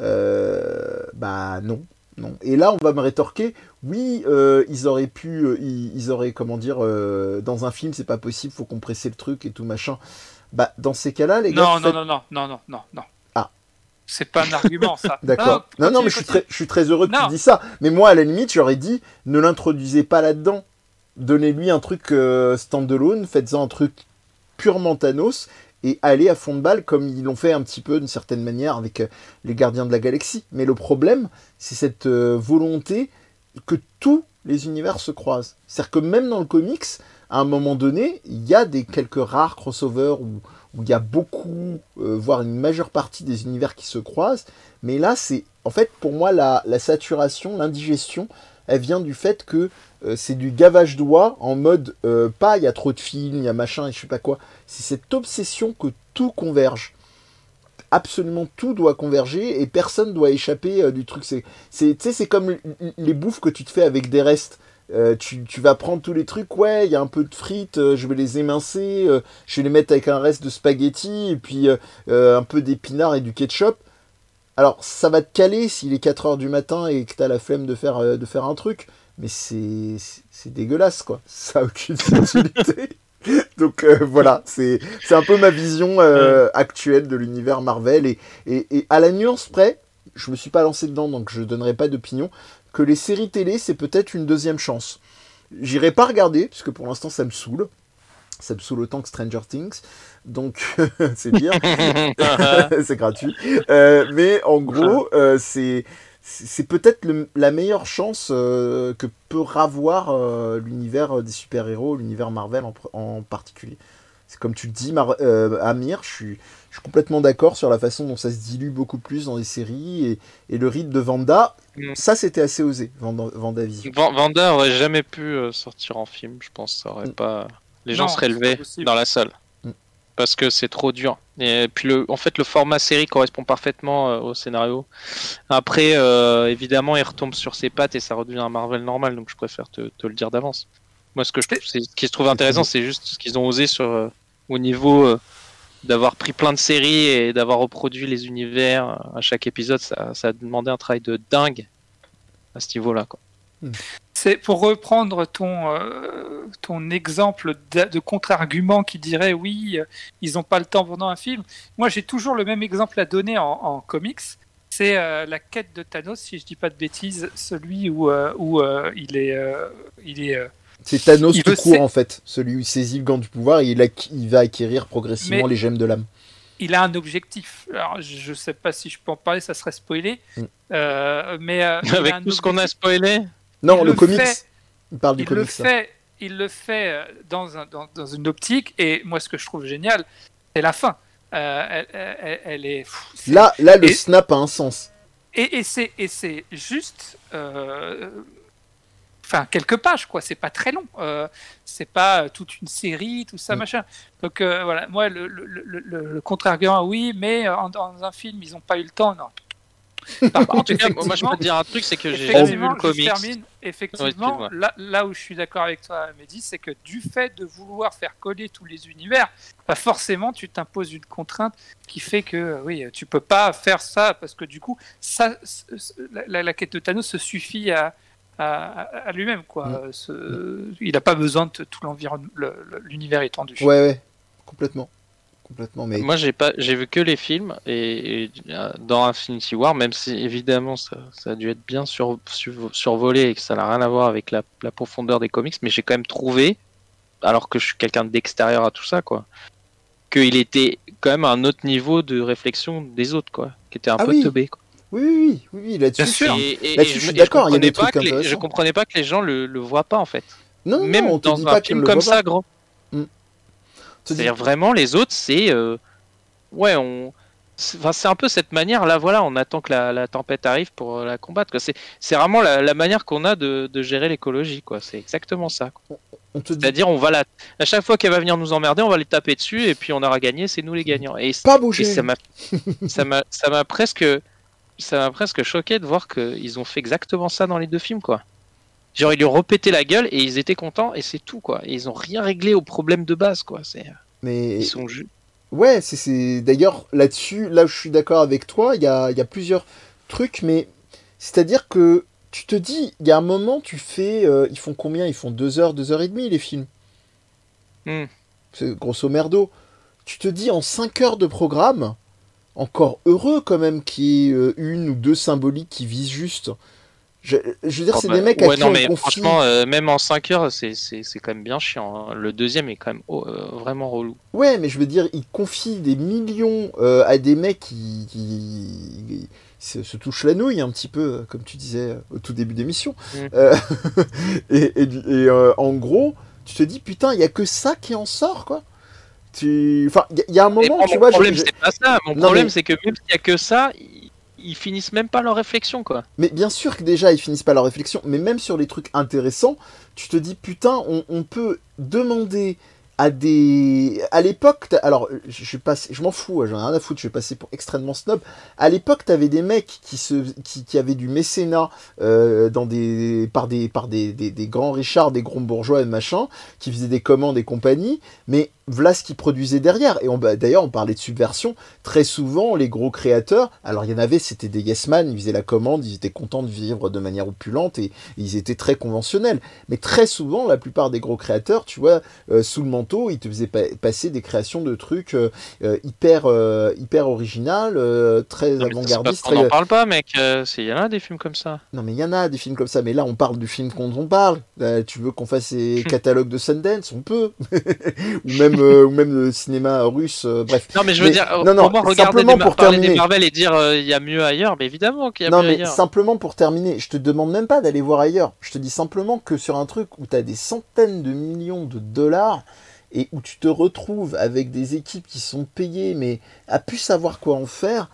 euh, bah non. Non. Et là, on va me rétorquer, oui, euh, ils auraient pu, euh, ils, ils auraient, comment dire, euh, dans un film, c'est pas possible, faut compresser le truc et tout machin. Bah, dans ces cas-là, les gars, Non, vous non, faites- non, non, non, non, non, non. Ah. C'est pas un argument, ça. D'accord. Non, non, mais je suis, très, je suis très heureux que tu dis ça. Mais moi, à la limite, j'aurais dit, ne l'introduisez pas là-dedans. Donnez-lui un truc standalone, faites-en un truc purement Thanos, et allez à fond de balle comme ils l'ont fait un petit peu d'une certaine manière avec euh, les Gardiens de la Galaxie. Mais le problème, c'est cette euh, volonté que tous les univers se croisent. C'est-à-dire que même dans le comics, à un moment donné, il y a des quelques rares crossovers où, il y a beaucoup, euh, voire une majeure partie des univers qui se croisent. Mais là, c'est en fait pour moi la saturation, l'indigestion, elle vient du fait que euh, c'est du gavage doigt en mode euh, pas il y a trop de films, il y a machin et je sais pas quoi. C'est cette obsession que tout converge. Absolument tout doit converger et personne doit échapper euh, du truc. C'est, c'est, comme les bouffes que tu te fais avec des restes. Tu, vas prendre tous les trucs, ouais, il y a un peu de frites, je vais les émincer, je vais les mettre avec un reste de spaghetti, et puis un peu d'épinards et du ketchup. Alors, ça va te caler s'il est 4h du matin et que t'as la flemme de faire, euh, de faire un truc, mais c'est dégueulasse, quoi. Ça a aucune utilité. Donc euh, voilà, c'est c'est un peu ma vision euh, actuelle de l'univers Marvel. Et, et, et à la nuance près, je me suis pas lancé dedans, donc je donnerai pas d'opinion, que les séries télé, c'est peut-être une deuxième chance. J'irai pas regarder, puisque pour l'instant ça me saoule. Ça me saoule autant que Stranger Things. Donc c'est bien. c'est gratuit. Euh, mais en gros, euh, c'est c'est peut-être le- la meilleure chance euh, que peut avoir l'univers des super-héros, l'univers Marvel en, particulier. C'est comme tu le dis, Mar- Amir, je suis, je suis complètement d'accord sur la façon dont ça se dilue beaucoup plus dans les séries et, et le rythme de Vanda, Mm. ça c'était assez osé, Vanda, Vendavision. Van- Vanda aurait jamais pu sortir en film, je pense. Ça aurait Mm. pas. Les gens Non, seraient levés dans la salle. Mm. Parce que c'est trop dur. Et puis, le, en fait, le format série correspond parfaitement euh, au scénario. Après, euh, évidemment, il retombe sur ses pattes et ça redevient un Marvel normal. Donc, je préfère te, te le dire d'avance. Moi, ce, que je, trouve- c'est- ce qui se trouve intéressant, c'est juste ce qu'ils ont osé sur, euh, au niveau euh, d'avoir pris plein de séries et d'avoir reproduit les univers à chaque épisode. Ça, ça a demandé un travail de dingue à ce niveau-là. quoi. C'est pour reprendre ton, euh, ton exemple de, de contre-argument qui dirait oui, euh, ils n'ont pas le temps pendant un film. Moi, j'ai toujours le même exemple à donner en, en comics. C'est euh, la quête de Thanos, si je dis pas de bêtises, celui où, euh, où euh, il est, euh, il est euh, C'est Thanos tout court en fait, celui où il saisit le gant du pouvoir et il, va acquérir progressivement Mais- les gemmes de l'âme. il a un objectif. Alors, je ne sais pas si je peux en parler, ça serait spoilé. Mm. Euh, mais euh, Avec tout ce qu'on a spoilé, Non, Il le, comics, fait- il parle du il le comics. fait, il le fait euh, dans, un, dans, dans une optique. Et moi, ce que je trouve génial, c'est la fin. Euh, elle, elle- elle est. pff, Là, là, le Et- snap a un sens. Et, et c'est juste. euh, Enfin, quelques pages, quoi. C'est pas très long. Euh, c'est pas toute une série, tout ça, Mm. machin. Donc euh, voilà, moi, le, le, le, le- le contre-argument, oui, mais en- dans un film, ils ont pas eu le temps. Non. Par contre, en tout cas, moi je peux te dire un truc, c'est que j'ai vu le je comics. termine. Effectivement, là, là où je suis d'accord avec toi, Mehdi, c'est que du fait de vouloir faire coller tous les univers, bah forcément, tu t'imposes une contrainte qui fait que, euh, oui, tu peux pas faire ça parce que du coup, ça, la, la- la quête de Thanos se suffit à, à, à lui-même, quoi. Mm. Ce- il n'a pas besoin de tout l'environnement, l'univers étendu. Ouais, ouais, complètement. Complètement, mais. Moi, j'ai pas, j'ai vu que les films et, et, euh, dans Infinity War, même si évidemment ça, ça a dû être bien sur, sur- survolé et que ça n'a rien à voir avec la, la profondeur des comics, mais j'ai quand même trouvé, alors que je suis quelqu'un d'extérieur à tout ça, quoi, qu'il était quand même à un autre niveau de réflexion des autres, quoi, qui était un Ah peu oui. teubé. Quoi. Oui, oui, oui, oui, oui, là-dessus. Bien sûr. Et, et- Là-dessus, et je suis d'accord, je intéressants. comprenais pas que les gens le, le voient pas en fait. Non, non, même non, on dans un film comme ça, pas. grand. C'est-à-dire vraiment les autres, c'est euh, ouais, on, c'est enfin, c'est un peu cette manière là. Voilà, on attend que la, la tempête arrive pour euh, la combattre. C'est vraiment la, la manière qu'on a de, de gérer l'écologie, quoi. C'est exactement ça. quoi. C'est-à-dire, on va la, à chaque fois qu'elle va venir nous emmerder, on va les taper dessus et puis on aura gagné, c'est nous les gagnants. Et, pas et bouger. ça m'a, ça m'a, ça m'a presque, ça m'a presque choqué de voir qu'ils ont fait exactement ça dans les deux films, quoi. Genre ils lui ont repété la gueule et ils étaient contents et c'est tout, quoi. Et ils ont rien réglé au problème de base, quoi. C'est, Mais ils sont ju- ouais, c'est- c'est d'ailleurs là-dessus, là où je suis d'accord avec toi, il y a, il y a plusieurs trucs, mais c'est-à-dire que tu te dis, il y a un moment, tu fais, euh, ils font combien? Ils font deux heures, deux heures et demie les films. Hmm. C'est grosso merdo. Tu te dis en 5 heures de programme, encore heureux quand même qu'il y ait euh, une ou deux symboliques qui visent juste. Je, je veux dire, Oh, c'est bah, des mecs à ouais, qui non, on mais confie. franchement, euh, même en 5 heures, c'est, c'est, c'est quand même bien chiant. hein. Le deuxième est quand même oh, euh, vraiment relou. Ouais, mais je veux dire, ils confient des millions euh, à des mecs qui, qui se, se touchent la nouille un petit peu, comme tu disais au tout début d'émission. Mm. Euh, et et, et, en gros, tu te dis, putain, il y a que ça qui en sort, quoi. Tu... Enfin, il y, a- il y a un moment, moi, tu mon vois, problème, je- c'est pas ça. Mon Non, problème, mais- c'est que même s'il y a que ça, ils, finissent même pas leur réflexion, quoi. Mais bien sûr que déjà, ils finissent pas leur réflexion, mais même sur les trucs intéressants, tu te dis, putain, on peut demander à des... À l'époque, alors, je, suis je m'en fous, j'en ai rien à foutre, je vais passer pour extrêmement snob. À l'époque, t'avais des mecs qui, se, qui, avaient du mécénat euh, dans des, par, des, par des, des, grands richards, des grands bourgeois et machin, qui faisaient des commandes et compagnie, mais voilà ce qu'ils produisaient derrière. Et bah, d'ailleurs, on parlait de subversion. Très souvent, les gros créateurs, alors il y en avait, c'était des yes man, ils faisaient la commande, ils étaient contents de vivre de manière opulente et, ils étaient très conventionnels. Mais très souvent, la plupart des gros créateurs, tu vois, euh, sous le ils te faisaient pa- passer des créations de trucs euh, euh, hyper, euh, hyper original, euh, très avant-gardistes. qu'on n'en parle pas, mec. Il y en a des films comme ça. non mais il y en a des films comme ça, mais là on parle du film dont on parle. Tu veux qu'on fasse les catalogues de Sundance, on peut. ou même ou même le cinéma russe, bref. Non, mais je veux Mais- dire, non, non, pour moi, regarder simplement des, pour parler des terminer. Marvel et dire il y a mieux ailleurs, mais évidemment qu'il y a Non mieux mais ailleurs. simplement pour terminer, je te demande même pas d'aller voir ailleurs. Je te dis simplement que sur un truc où tu as des centaines de millions de dollars et où tu te retrouves avec des équipes qui sont payées mais à plus savoir quoi en faire,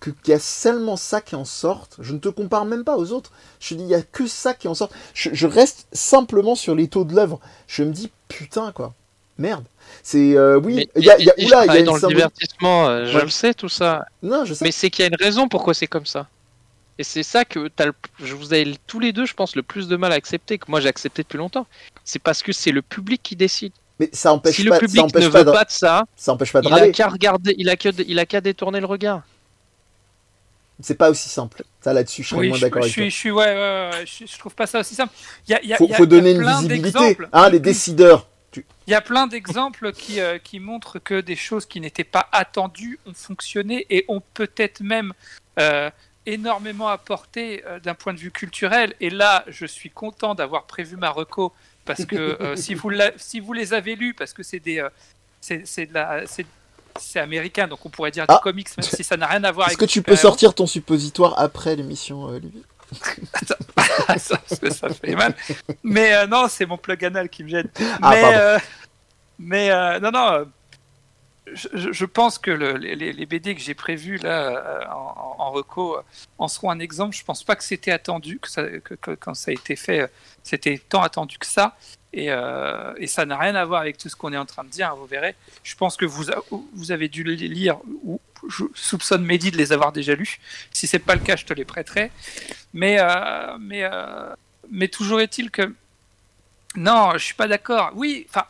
que qu'il y a seulement ça qui en sortent. Je ne te compare même pas aux autres. Je te dis il y a que ça qui en sort. Je, je reste simplement sur les taux de l'œuvre. Je me dis putain quoi. Merde. C'est euh, oui, il y a, y et oula, y dans le divertissement, euh, je Ouais. le sais tout ça. Non, je sais. Mais c'est qu'il y a une raison pourquoi c'est comme ça. Et c'est ça que as le... je vous ai tous les deux, je pense, le plus de mal à accepter, que moi j'ai accepté depuis longtemps. C'est parce que c'est le public qui décide. Mais ça empêche si pas, le ça public empêche ne pas veut de, pas de ça, ça empêche pas de il a râler. qu'à regarder, il a que, il a qu'à détourner le regard. C'est pas aussi simple. Ça là-dessus, je serais Oui, moins je, d'accord je avec toi. suis, je suis, ouais, ouais, ouais, je, je trouve pas ça aussi simple. Il y a, il y a- faut, il y a- faut il y a donner une plein visibilité. Hein, les décideurs. Tu- Il y a plein d'exemples qui, euh, qui montrent que des choses qui n'étaient pas attendues ont fonctionné et ont peut-être même euh, énormément apporté euh, d'un point de vue culturel. Et là, je suis content d'avoir prévu ma reco parce que euh, si, vous la- si vous les avez lus, parce que c'est des, euh, c'est c'est de la, c'est c'est américain, donc on pourrait dire Ah. des comics, même si ça n'a rien à voir Est-ce que tu peux sortir ton suppositoire après l'émission, euh, ça, parce que ça fait mal. Mais euh, non, c'est mon plug anal qui me gêne. Ah, mais non, non. Je, pense que le- les, les- les BD que j'ai prévus là euh, en, en reco euh, en seront un exemple. Je pense pas que c'était attendu, que, quand ça a été fait, euh, c'était tant attendu que ça. Et, ça n'a rien à voir avec tout ce qu'on est en train de dire, hein, vous verrez. Je pense que vous, avez dû le lire, ou je soupçonne Mehdi de les avoir déjà lus. Si c'est pas le cas, je te les prêterai. Mais, mais, toujours est-il que non, je suis pas d'accord. Oui, enfin,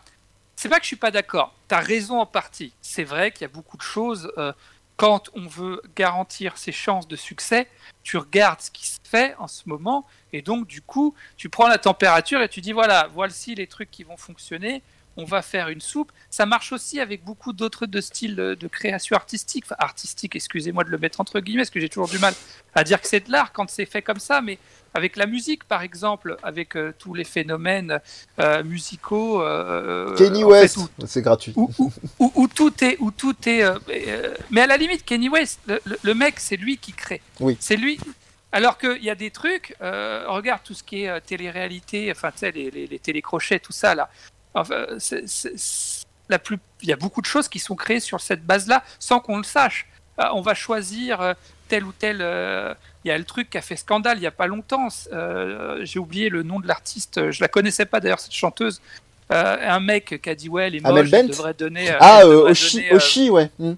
c'est pas que je suis pas d'accord. Tu as raison en partie. C'est vrai qu'il y a beaucoup de choses. Euh, quand on veut garantir ses chances de succès, tu regardes ce qui se fait en ce moment et donc du coup, tu prends la température et tu dis voilà, voici les trucs qui vont fonctionner on va faire une soupe. Ça marche aussi avec beaucoup d'autres de styles de création artistique. Enfin, artistique, excusez-moi de le mettre entre guillemets, parce que j'ai toujours du mal à dire que c'est de l'art quand c'est fait comme ça, mais avec la musique, par exemple, avec euh, tous les phénomènes euh, musicaux. Euh, Kenny West, c'est gratuit. Où, tout est, où tout est. mais à la limite, Kenny West, le, mec, c'est lui qui crée. Oui. C'est lui. Alors qu'il y a des trucs, regarde tout ce qui est télé-réalité, enfin tu sais, les, les, les télécrochets, tout ça là. Enfin, la plus, il y a beaucoup de choses qui sont créées sur cette base-là sans qu'on le sache. On va choisir tel ou tel. Euh, il y a le truc qui a fait scandale il n'y a pas longtemps. Euh, j'ai oublié le nom de l'artiste. Je la connaissais pas d'ailleurs cette chanteuse. un mec qui a dit ouais les moches devrait donner. ah Oshi, ouais. Hmm.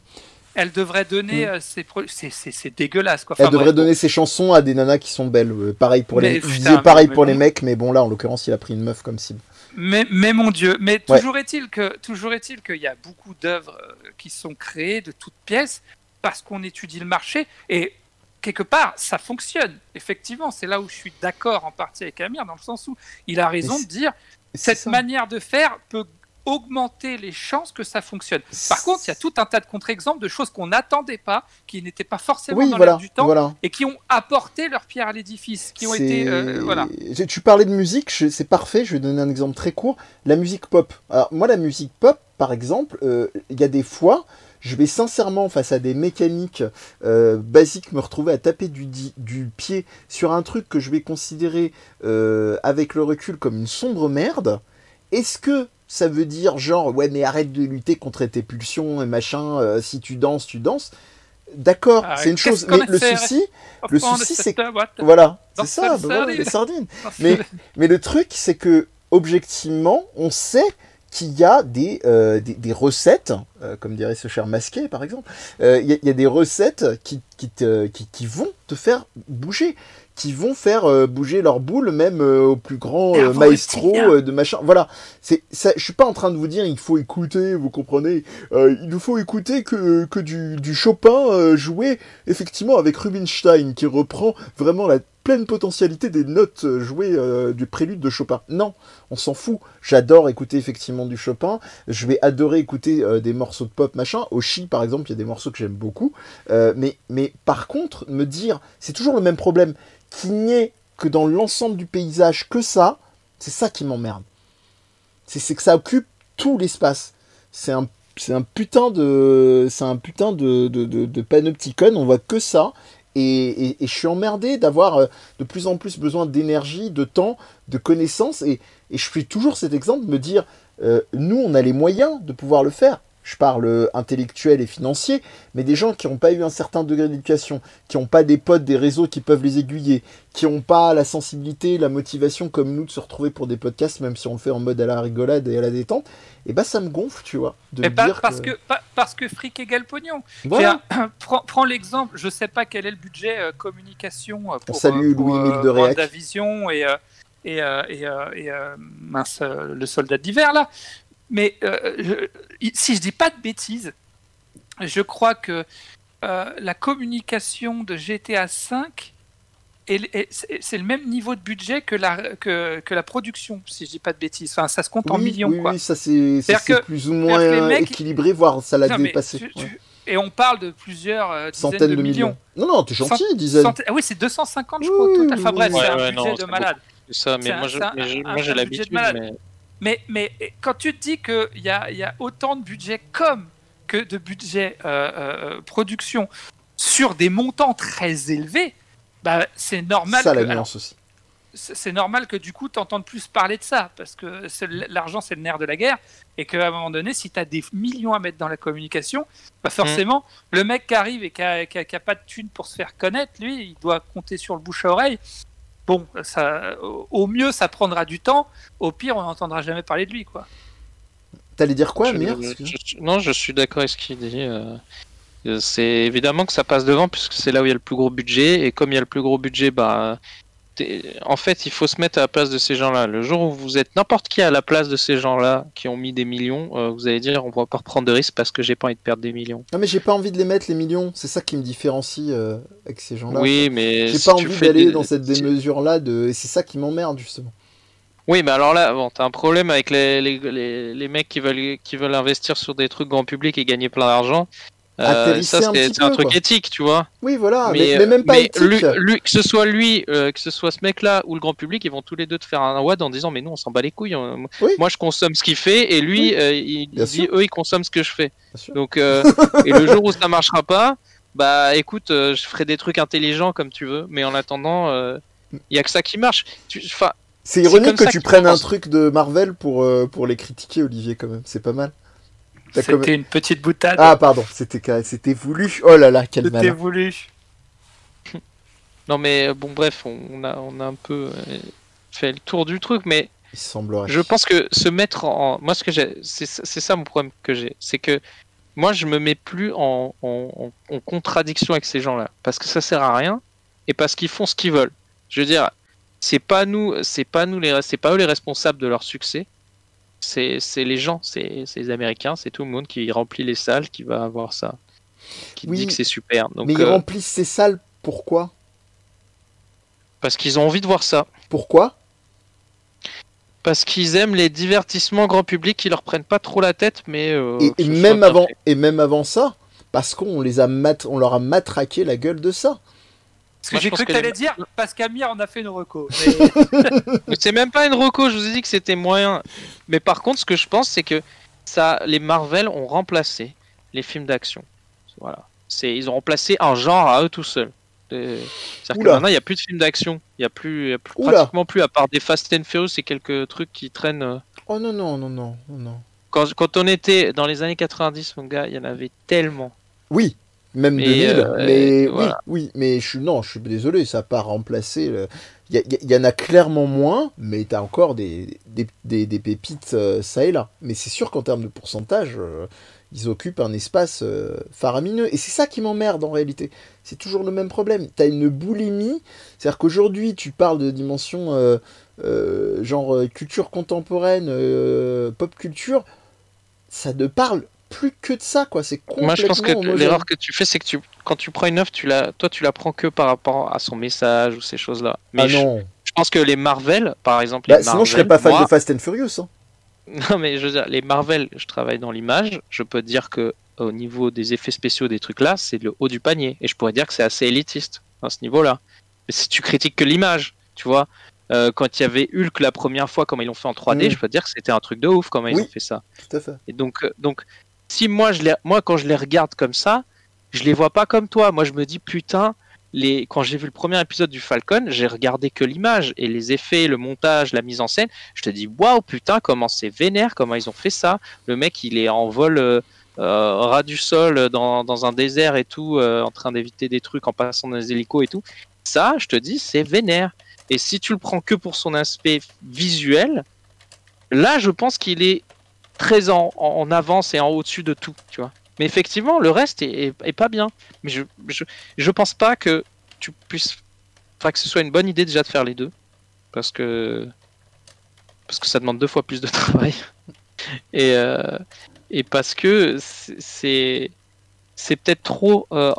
Elle devrait donner hmm. ses c'est dégueulasse quoi. elle devrait donner ses chansons à des nanas qui sont belles. pareil pour les. pareil pour les mecs, mais bon là en l'occurrence il a pris une meuf comme cible. Mais, mais, mon Dieu, mais toujours est-il que toujours est-il qu'il y a beaucoup d'œuvres euh, qui sont créées de toutes pièces parce qu'on étudie le marché et quelque part ça fonctionne. Effectivement, c'est là où je suis d'accord en partie avec Amir dans le sens où il a raison de dire cette manière de faire peut augmenter les chances que ça fonctionne. Par contre, il y a tout un tas de contre-exemples de choses qu'on n'attendait pas, qui n'étaient pas forcément dans l'air du temps, et qui ont apporté leur pierre à l'édifice, qui ont été euh, voilà. Tu parlais de musique, c'est parfait. Je vais donner un exemple très court. La musique pop. Alors moi, la musique pop, par exemple, euh, il y a des fois. Je vais sincèrement, face à des mécaniques euh, basiques, me retrouver à taper du, du, pied sur un truc que je vais considérer avec le recul comme une sombre merde. Est-ce que ça veut dire genre ouais mais arrête de lutter contre tes pulsions et machin, euh, si tu danses, tu danses. D'accord, ah, c'est une chose, mais le souci, le souci c'est voilà, c'est ça, bah les sardines. mais mais le truc c'est que objectivement, on sait qu'il y a des, euh, des, recettes, euh, comme dirait ce cher masqué par exemple, il y, y, a des recettes qui, qui, te, qui, qui, vont te faire bouger qui vont faire euh, bouger leur boule même euh, au plus grand euh, maestro de machin. Voilà, c'est ça. Je suis pas en train de vous dire il faut écouter, vous comprenez. il nous faut écouter que, que du, du Chopin joué effectivement avec Rubinstein qui reprend vraiment la pleine potentialité des notes jouées du prélude de Chopin. Non, on s'en fout. J'adore écouter effectivement du Chopin. Je vais adorer écouter des morceaux de pop machin. Au Chi par exemple, il y a des morceaux que j'aime beaucoup. mais, par contre, me dire, c'est toujours le même problème qu'il n'y ait que dans l'ensemble du paysage que ça, c'est ça qui m'emmerde. C'est que ça occupe tout l'espace. C'est un, putain de, putain de, panopticon, on voit que ça. Et, je suis emmerdé d'avoir euh, de plus en plus besoin d'énergie, de temps, de connaissances. Et, je fais toujours cet exemple me dire, euh, nous, on a les moyens de pouvoir le faire je parle intellectuel et financier, mais des gens qui n'ont pas eu un certain degré d'éducation, qui n'ont pas des potes, des réseaux qui peuvent les aiguiller, qui n'ont pas la sensibilité, la motivation comme nous de se retrouver pour des podcasts, même si on le fait en mode à la rigolade et à la détente, et bah ça me gonfle, tu vois. De dire parce que... parce que fric égale pognon. Voilà. prends, l'exemple, je sais pas quel est le budget euh, communication euh, pour, Salut, pour, Louis euh, de Vision et et, et, et mince, le soldat d'hiver là mais euh, si je dis pas de bêtises, je crois que euh, la communication de GTA V c'est le même niveau de budget que la, que, que, la production, si je dis pas de bêtises. Enfin, ça se compte en millions. Oui, quoi. oui ça c'est plus ou moins équilibré, voire ça l'a dépassé. Et on parle de plusieurs euh, centaines de, millions. Non, non, t'es gentil, dizaines. Ah oui, c'est 250, je crois, total. Enfin bref, c'est un budget de malade. Ça, mais moi, j'ai l'habitude. Mais... Mais, mais quand tu te dis qu'il y a, y a autant de budget comme que de budget euh, euh, production sur des montants très élevés, bah, c'est normal. Ça, la aussi. C'est normal que du coup, tu entendes plus parler de ça, parce que l'argent, c'est le nerf de la guerre, et qu'à un moment donné, si tu as des millions à mettre dans la communication, bah forcément, mm. le mec qui arrive et qui n'a pas de thunes pour se faire connaître, lui, il doit compter sur le bouche à oreille bon, ça, au mieux, ça prendra du temps. Au pire, on n'entendra jamais parler de lui, quoi. T'allais dire quoi, Amir Non, je suis d'accord avec ce qu'il dit. Euh. Euh, C'est évidemment que ça passe devant puisque c'est là où il y a le plus gros budget et comme il y a le plus gros budget, bah en fait il faut se mettre à la place de ces gens-là. Le jour où vous êtes n'importe qui à la place de ces gens-là qui ont mis des millions, euh, vous allez dire on va pas reprendre de risques parce que j'ai pas envie de perdre des millions. Non mais j'ai pas envie de les mettre les millions, c'est ça qui me différencie euh, avec ces gens-là. Oui, mais J'ai si pas envie d'aller des- dans cette démesure-là de... et c'est ça qui m'emmerde justement. Oui, mais alors là, bon, t'as un problème avec les, les, les, les mecs qui veulent, qui veulent investir sur des trucs grand public et gagner plein d'argent. Euh, ça, c'est un peu, truc quoi. éthique, tu vois. Oui voilà, mais, mais, mais même pas mais éthique. lui, lui- que ce soit lui, euh, que ce soit ce mec-là ou le grand public, ils vont tous les deux te faire un wad en disant mais nous on s'en bat les couilles. on- Oui. Moi je consomme ce qu'il fait et lui Oui, euh, il, bien dit sûr. eux ils consomment ce que je fais. Donc euh, et le jour où ça marchera pas, bah écoute, euh, je ferai des trucs intelligents comme tu veux, mais en attendant, euh, il y a que ça qui marche. Tu, enfin, C'est ironique que tu prennes un truc de Marvel pour, euh, pour les critiquer Olivier quand même, c'est pas mal. C'était comme- une petite boutade. Ah pardon, c'était c'était voulu. Oh là là, quel C'était malin. voulu. non mais euh, bon bref, on, a on a un peu euh, fait le tour du truc, mais Il semblerait. Je pense que se mettre en. Moi, ce que j'ai. C'est c'est ça mon problème que j'ai. C'est que moi, je me mets plus en, en, en- en contradiction avec ces gens-là. Parce que ça sert à rien et parce qu'ils font ce qu'ils veulent. Je veux dire, c'est pas nous, c'est pas nous les, c'est pas eux les responsables de leur succès. C'est les gens, c'est les Américains, c'est tout le monde qui remplit les salles, qui va avoir ça, qui Oui, dit que c'est super. Donc, Mais ils euh, remplissent ces salles, pourquoi? Parce qu'ils ont envie de voir ça. Pourquoi? Parce qu'ils aiment les divertissements grand public qui leur prennent pas trop la tête, mais. euh, et, même avant, fait. et même avant ça, parce qu'on les a mat- on leur a matraqué la gueule de ça. Parce que j'ai cru que que les- t'allais dire parce qu'Amir en a fait une reco. Mais c'est même pas une reco, je vous ai dit que c'était moyen. Mais par contre, ce que je pense, c'est que ça, les Marvel ont remplacé les films d'action. Voilà. C'est, ils ont remplacé un genre à eux tout seuls. Euh, C'est-à-dire que Oula. maintenant, il n'y a plus de films d'action. Il n'y a plus, y a plus- Oula. pratiquement plus, à part des Fast and Furious et quelques trucs qui traînent. euh. Oh non, non, non, non, non, non. Quand, quand on était dans les années 90, mon gars, il y en avait tellement. Oui, même Mais, 2000, euh, mais oui, mais je suis non, je suis désolé, ça n'a pas remplacé. le- Il y, a- il y en a clairement moins, mais t'as encore des, des, des, des pépites euh, ça et là. Mais c'est sûr qu'en termes de pourcentage, euh, ils occupent un espace faramineux. Et c'est ça qui m'emmerde en réalité. C'est toujours le même problème. T'as une boulimie, c'est-à-dire qu'aujourd'hui tu parles de dimension genre culture contemporaine, pop culture, ça ne parle plus que de ça, quoi. C'est complètement Moi, je pense que l'erreur que tu fais, c'est que tu, quand tu prends une œuvre, tu la, toi, tu la prends que par rapport à son message ou ces choses-là. Mais Ah je, non. je pense que les Marvel, par exemple, Bah, les sinon, Marvel, je serais pas fan moi- de Fast and Furious. hein. Non, mais je veux dire, les Marvel, je travaille dans l'image. Je peux te dire que au niveau des effets spéciaux, des trucs là, c'est le haut du panier. Et je pourrais dire que c'est assez élitiste à ce niveau-là. Mais si tu critiques que l'image, tu vois, euh, quand il y avait Hulk la première fois, comme ils l'ont fait en 3D, Mm. je peux te dire que c'était un truc de ouf comment ils Oui. ont fait ça. Tout à fait. Et donc, euh, donc si moi, je moi, quand je les regarde comme ça, je les vois pas comme toi. Moi, je me dis, putain, les, quand j'ai vu le premier épisode du Falcon, j'ai regardé que l'image et les effets, le montage, la mise en scène. Je te dis, waouh, putain, comment c'est vénère, comment ils ont fait ça. Le mec, il est en vol euh, euh, ras du sol dans, dans un désert et tout, euh, en train d'éviter des trucs en passant dans les hélicos et tout. Ça, je te dis, c'est vénère. Et si tu le prends que pour son aspect visuel, là, je pense qu'il est très en, avance et en au-dessus de tout, tu vois. Mais effectivement, le reste est, pas bien. Mais je, je, pense pas que tu puisses, enfin que ce soit une bonne idée déjà de faire les deux, parce que parce que ça demande deux fois plus de travail et euh, et parce que c'est- c'est peut-être trop euh,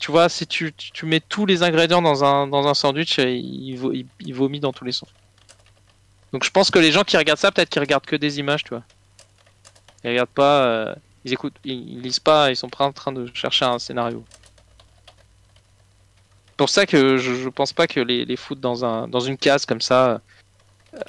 tu vois si tu, mets tous les ingrédients dans un dans un sandwich euh, il, il vomit dans tous les sens donc je pense que les gens qui regardent ça peut-être qu'ils regardent que des images tu vois ils regardent pas euh, ils écoutent ils, lisent pas ils sont pas en train de chercher un scénario. Pour ça que je, je pense pas que les, les foutre dans un dans une case comme ça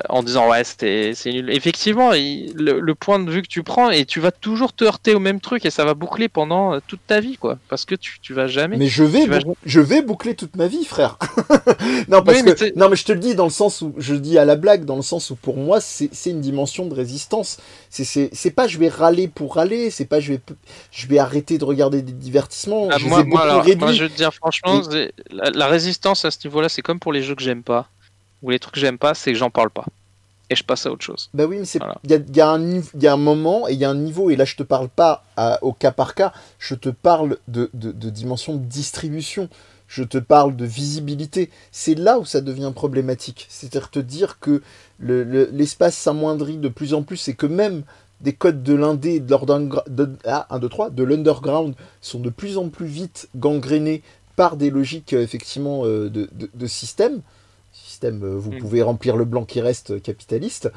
en disant ouais c'était c'est nul. Effectivement, il- le, le point de vue que tu prends et tu vas toujours te heurter au même truc et ça va boucler pendant euh, toute ta vie quoi parce que tu tu vas jamais. Mais je vais, vas- je vais boucler toute ma vie, frère. non, parce Oui, mais que, non, mais je te le dis dans le sens où, je dis à la blague, dans le sens où pour moi, c'est une dimension de résistance. C'est- C'est pas je vais râler pour râler, c'est pas je vais, je vais arrêter de regarder des divertissements. Ah, je moi, moi, alors, moi, je veux te dire franchement, la, la résistance à ce niveau-là, c'est comme pour les jeux que j'aime pas ou les trucs que j'aime pas, c'est que j'en parle pas. et je passe à autre chose. Bah oui, mais il y, a, y, a un, y a un moment et il y a un niveau, et là je te parle pas au cas par cas, je te parle de, de, de dimension de distribution je te parle de visibilité. C'est là où ça devient problématique. C'est-à-dire te dire que l'espace s'amoindrit de plus en plus et que même des codes de l'indé de, ah, 1, 2, 3, de l'underground sont de plus en plus vite gangrénés par des logiques euh, effectivement euh, de, de, système. Système, euh, vous mm. pouvez remplir le blanc qui reste capitaliste.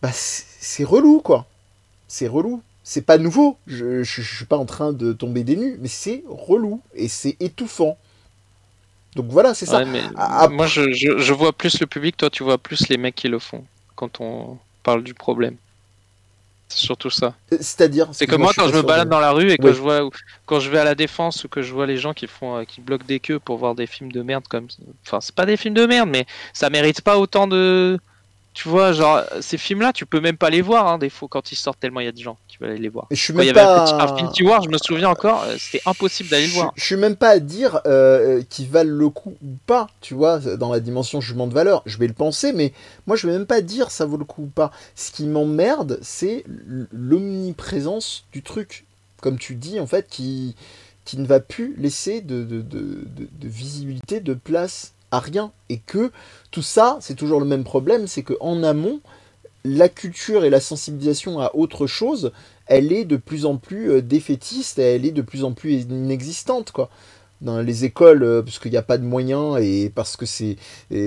Bah, c'est relou, quoi. C'est relou. C'est pas nouveau. Je, je, je suis pas en train de tomber des nues, mais c'est relou et c'est étouffant. Donc voilà, c'est ça. Moi, je, je, vois plus le public, toi, tu vois plus les mecs qui le font quand on parle du problème. C'est surtout ça. Euh, c'est-à-dire C'est comme moi, quand je me balade dans la rue et que je vois, quand je vais à la défense ou que je vois les gens qui font, euh, qui bloquent des queues pour voir des films de merde comme, enfin, c'est pas des films de merde, mais ça mérite pas autant de, tu vois, genre, ces films-là, tu peux même pas les voir, hein, des fois, quand ils sortent, tellement il y a de gens qui veulent aller les voir. je suis même il y avait Infinity War, je me souviens encore, euh, c'était impossible d'aller le voir. Je suis même pas à dire euh, qu'ils valent le coup ou pas, tu vois, dans la dimension jugement de valeur. Je vais le penser, mais moi, je vais même pas dire ça vaut le coup ou pas. Ce qui m'emmerde, c'est l'omniprésence du truc. Comme tu dis, en fait, qui, qui ne va plus laisser de, de, de, de visibilité, de place à rien. Et que tout ça, c'est toujours le même problème, c'est qu'en amont, la culture et la sensibilisation à autre chose, elle est de plus en plus euh, défaitiste, elle est de plus en plus inexistante, quoi. Dans les écoles, euh, parce qu'il n'y a pas de moyens et parce que c'est,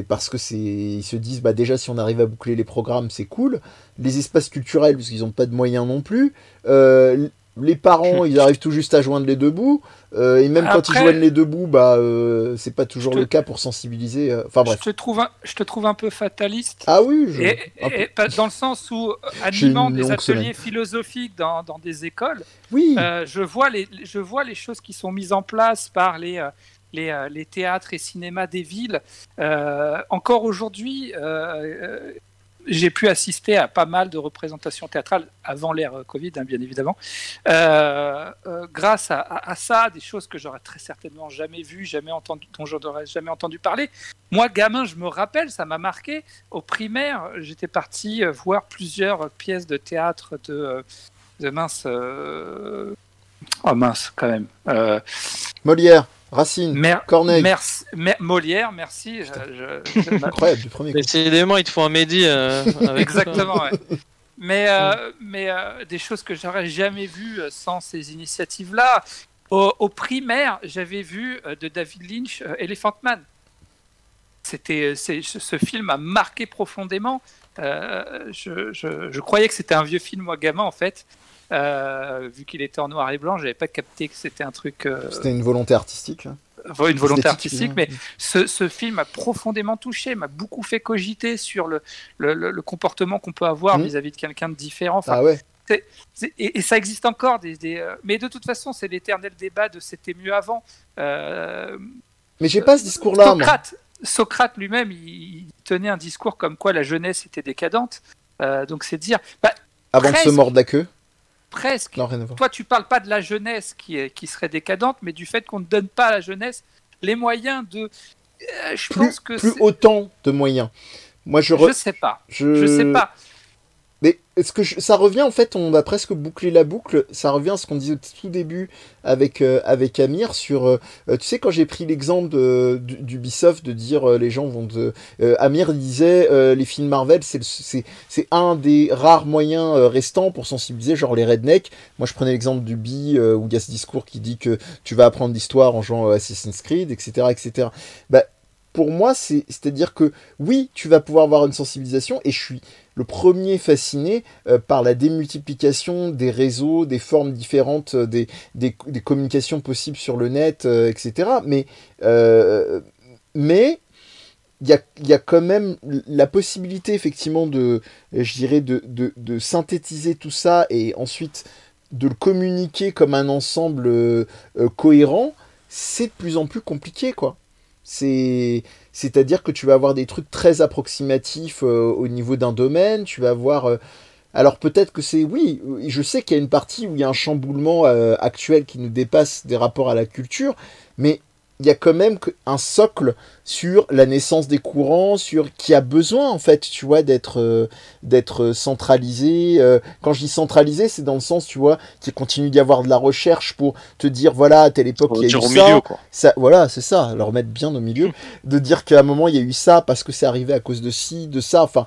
parce que c'est, ils se disent, bah déjà si on arrive à boucler les programmes, c'est cool. Les espaces culturels, parce qu'ils n'ont pas de moyens non plus. Euh, les parents, ils arrivent tout juste à joindre les deux bouts. Euh, et même quand ils joignent les deux bouts, bah, euh, c'est pas toujours le cas pour sensibiliser. Euh, enfin bref. Je te, trouve un, je te trouve un peu fataliste. Ah oui, et, dans le sens où, animant des ateliers philosophiques dans, dans, des écoles, oui. je, vois les, je vois les choses qui sont mises en place par les. Les, les, théâtres et cinémas des villes. encore aujourd'hui, j'ai pu assister à pas mal de représentations théâtrales avant l'ère euh, Covid, hein, bien évidemment. Euh, euh, grâce à, ça, des choses que j'aurais très certainement jamais vues, jamais entendu, dont j'aurais jamais entendu parler. Moi, gamin, je me rappelle, ça m'a marqué. Au primaire, j'étais parti voir plusieurs pièces de théâtre de, de mince. Oh mince, quand même. Molière. Racine, Corneille. Merci, Molière, merci. Incroyable, du premier Décidément, il te faut un Mehdi. Euh, Exactement, ouais. Mais, euh, mais euh, des choses que j'aurais jamais vues sans ces initiatives-là. Au, primaire, j'avais vu de David Lynch Elephant Man. C'était, ce film a marqué profondément. Je, je, je, croyais que c'était un vieux film, moi, gamin, en fait. Euh, vu qu'il était en noir et blanc, j'avais pas capté que c'était un truc. Euh, c'était une volonté artistique. Une volonté artistique, mais ce, ce, film m'a profondément touché, m'a beaucoup fait cogiter sur le, le, le comportement qu'on peut avoir mmh. vis-à-vis de quelqu'un de différent. Enfin, ah ouais. et, ça existe encore, des, des euh, mais de toute façon, c'est l'éternel débat de c'était mieux avant. mais j'ai pas ce discours-là. Socrate, Socrate lui-même, il, tenait un discours comme quoi la jeunesse était décadente. donc c'est dire. Bah, avant de se mordre la queue presque. Toi, tu parles pas de la jeunesse qui, est, qui serait décadente, mais du fait qu'on ne donne pas à la jeunesse les moyens de. Euh, je pense que plus autant de moyens. Moi, je. Je sais pas. Je... je sais pas. Mais est-ce que ça revient en fait, on va presque boucler la boucle, ça revient à ce qu'on disait au tout début avec, euh, avec Amir sur, euh, tu sais, quand j'ai pris l'exemple d'Ubisoft de, dire euh, les gens vont de... Amir disait les films Marvel, c'est un des rares moyens restants pour sensibiliser, genre les rednecks. Moi je prenais l'exemple du B où il y a ce discours qui dit que tu vas apprendre l'histoire en jouant Assassin's Creed, etc. etc. Bah, pour moi, c'est-à-dire que oui, tu vas pouvoir avoir une sensibilisation, et je suis le premier fasciné euh, par la démultiplication des réseaux, des formes différentes, euh, des, communications possibles sur le net, euh, etc. Mais, mais il y a, y a, quand même la possibilité, effectivement, de, je dirais, de, synthétiser tout ça et ensuite de le communiquer comme un ensemble cohérent, c'est de plus en plus compliqué, quoi. C'est c'est-à-dire que tu vas avoir des trucs très approximatifs euh, au niveau d'un domaine, tu vas avoir euh, alors peut-être que c'est oui, je sais qu'il y a une partie où il y a un chamboulement euh, actuel qui nous dépasse des rapports à la culture, mais il y a quand même un socle sur la naissance des courants, sur qui a besoin en fait, tu vois, d'être euh, d'être centralisé. Euh. quand je dis centralisé, c'est dans le sens, tu vois, qu'il continue d'y avoir de la recherche pour te dire, voilà, à telle époque, il y a eu ça, milieu, quoi. ça. Voilà, c'est ça, leur mettre bien au milieu, de dire qu'à un moment, il y a eu ça parce que c'est arrivé à cause de ci, de ça, enfin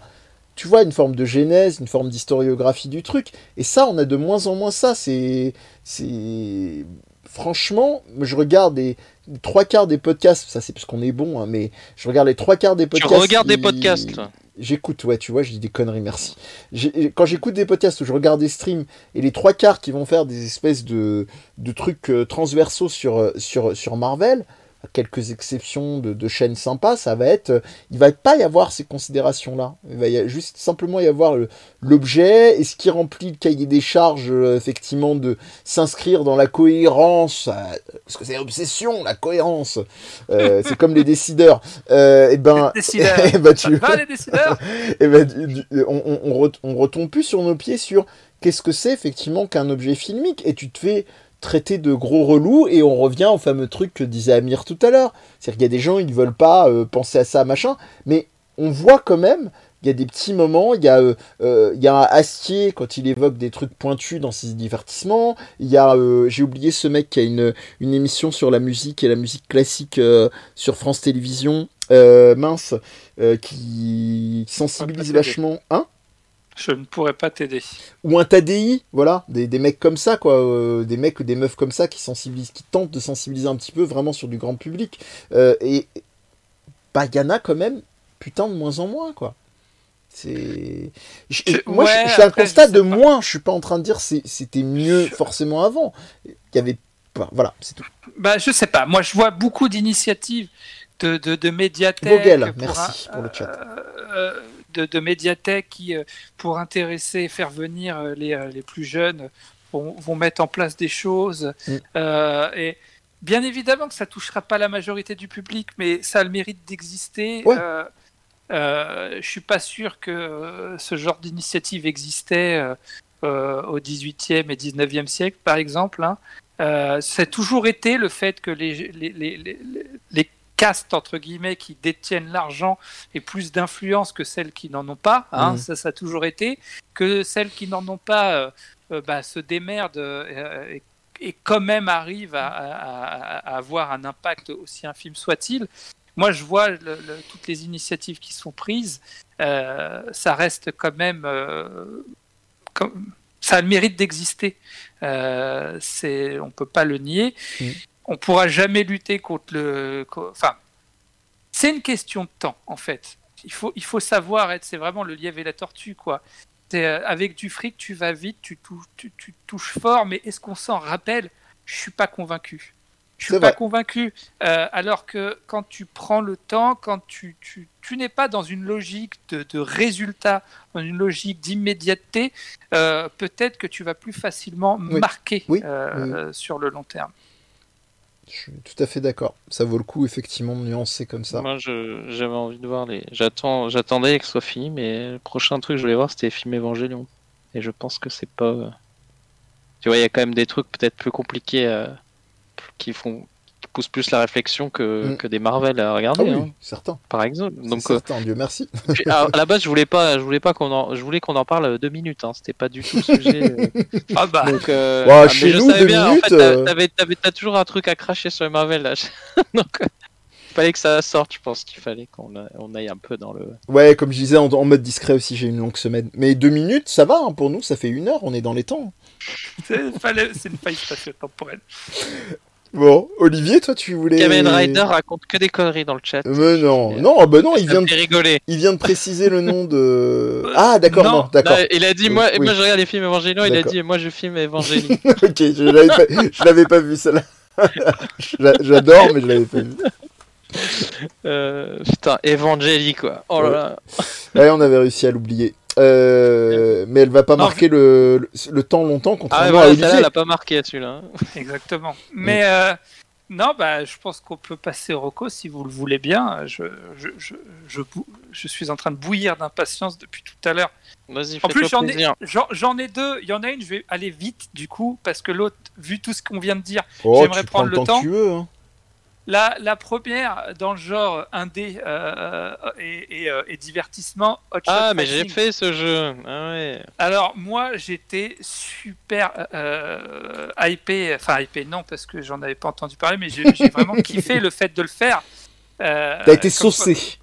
tu vois, une forme de genèse, une forme d'historiographie du truc. Et ça, on a de moins en moins ça. C'est. c'est Franchement, je regarde les, trois quarts des podcasts, ça c'est parce qu'on est bon, hein, mais je regarde les trois quarts des podcasts. Tu regardes des podcasts J'écoute, ouais, tu vois, je dis des conneries, merci. Quand j'écoute des podcasts où je regarde des streams et les trois quarts qui vont faire des espèces de, de trucs euh, transversaux sur, euh, sur, sur Marvel, quelques exceptions de, chaînes sympas, ça va être, il va pas y avoir ces considérations-là. Il va y juste simplement y avoir l'objet et ce qui remplit le cahier des charges, euh, effectivement, de s'inscrire dans la cohérence, euh, parce que c'est l'obsession, la cohérence. Euh, c'est comme les décideurs. et ben, et ben, tu, les décideurs. et ben, on, on, on retombe plus sur nos pieds sur qu'est-ce que c'est effectivement qu'un objet filmique et tu te fais traiter de gros relous et on revient au fameux truc que disait Amir tout à l'heure. C'est-à-dire qu'il y a des gens, ils ne veulent pas euh, penser à ça, machin, mais on voit quand même, il y a des petits moments, il y a, euh, euh, il y a un Astier quand il évoque des trucs pointus dans ses divertissements, il y a, j'ai oublié ce mec qui a une, une émission sur la musique et la musique classique sur France Télévisions, mince, qui sensibilise vachement... Hein? Je ne pourrais pas t'aider. Ou un TADI, voilà, des, des mecs comme ça, quoi, euh, des mecs ou des meufs comme ça qui sensibilisent, qui tentent de sensibiliser un petit peu vraiment sur du grand public. Euh, et bah, y en a quand même, putain, de moins en moins, quoi. C'est. Moi, je, fais un constat de moins. Je suis pas en train de dire c'était mieux forcément avant. Il y avait pas. Voilà, c'est tout. Bah, je sais pas. Moi, je vois beaucoup d'initiatives de, de, de médiathèques. Vogel, merci pour le chat. Euh, de, médiathèques qui, euh, pour intéresser, faire venir euh, les, euh, les plus jeunes, vont, mettre en place des choses. Mm. et bien évidemment que ça touchera pas la majorité du public, mais ça a le mérite d'exister. Je Euh, je suis pas sûr que ce genre d'initiative existait au 18e et 19e siècle, par exemple. Hein. c'est toujours été le fait que les, les, les, les castes entre guillemets qui détiennent l'argent et plus d'influence que celles qui n'en ont pas. Hein, mmh. ça, ça a toujours été que celles qui n'en ont pas euh, euh, bah, se démerdent euh, et, quand même arrivent à, avoir un impact aussi infime soit-il. Moi, je vois toutes les initiatives qui sont prises, ça reste quand même comme, ça a le mérite d'exister. Euh, c'est, on peut pas le nier. Mmh on pourra jamais lutter contre le. Enfin, c'est une question de temps, en fait. Il faut, il faut savoir être. C'est vraiment le lièvre et la tortue, quoi. Euh, avec du fric, tu vas vite, tu, tu, tu touches fort, mais est-ce qu'on s'en rappelle? Je suis pas convaincu. Je suis pas convaincu. Euh, alors que quand tu prends le temps, quand tu, tu, tu n'es pas dans une logique de, de résultat, dans une logique d'immédiateté, euh, peut-être que tu vas plus facilement marquer sur le long terme. Je suis tout à fait d'accord. Ça vaut le coup, effectivement, de nuancer comme ça. Moi, j'avais envie de voir les. J'attendais que ce soit fini, mais le prochain truc que je voulais voir, c'était les Evangelion. Et je pense que c'est pas. Tu vois, il y a quand même des trucs peut-être plus compliqués euh, qui font pousse plus la réflexion que, mm. que des Marvel à regarder. Ah oui, hein, Par exemple. Donc, euh, certain, Dieu merci. à, la base, je voulais pas, je voulais pas qu'on en, je voulais qu'on en parle deux minutes. Hein. C'était pas du tout le sujet. Euh. ah bah. Donc, euh, ouais, chez nous, deux bien, minutes. En fait, t'as, toujours un truc à cracher sur les Marvel là. Donc. Il fallait que ça sorte, je pense qu'il fallait qu'on on aille un peu dans le. Ouais, comme je disais, en, mode discret aussi, j'ai une longue semaine. Mais deux minutes, ça va, hein, pour nous, ça fait une heure, on est dans les temps. c'est une faille spatio-temporelle. Bon, Olivier, toi, tu voulais. Kamen Rider raconte que des conneries dans le chat. Mais non, non, bah non, il vient de rigoler. Il vient de préciser le nom de. Ah, d'accord, non, d'accord. Il a dit, moi, moi, je regarde les films évangéliens. Il a dit, moi, je filme évangélique. ok, je l'avais pas, je l'avais pas vu celle-là. J'adore, mais je l'avais pas vu. Euh, putain, évangélique quoi. Oh là là. Ouais, on avait réussi à l'oublier. Euh, mais elle va pas marquer le, le, temps longtemps contrairement ah ouais, voilà, à elle a pas marqué celui-là. Exactement. Mais euh, non, bah, je pense qu'on peut passer au Rocco si vous le voulez bien. Je, je, je, je, je suis en train de bouillir d'impatience depuis tout à l'heure. Vas-y, En plus, j'en ai, j'en ai deux. Il y en a une, je vais aller vite du coup, parce que l'autre, vu tout ce qu'on vient de dire, oh, j'aimerais prendre le temps. Que tu veux, hein. La, la première dans le genre indé euh, et, et, euh, et divertissement. Hot Shot Ah, mais j'ai fait ce jeu. Ah ouais. Alors moi j'étais super euh, hypé, enfin hypé non parce que j'en avais pas entendu parler, mais j'ai vraiment kiffé le fait de le faire. Euh, T'as été saucé.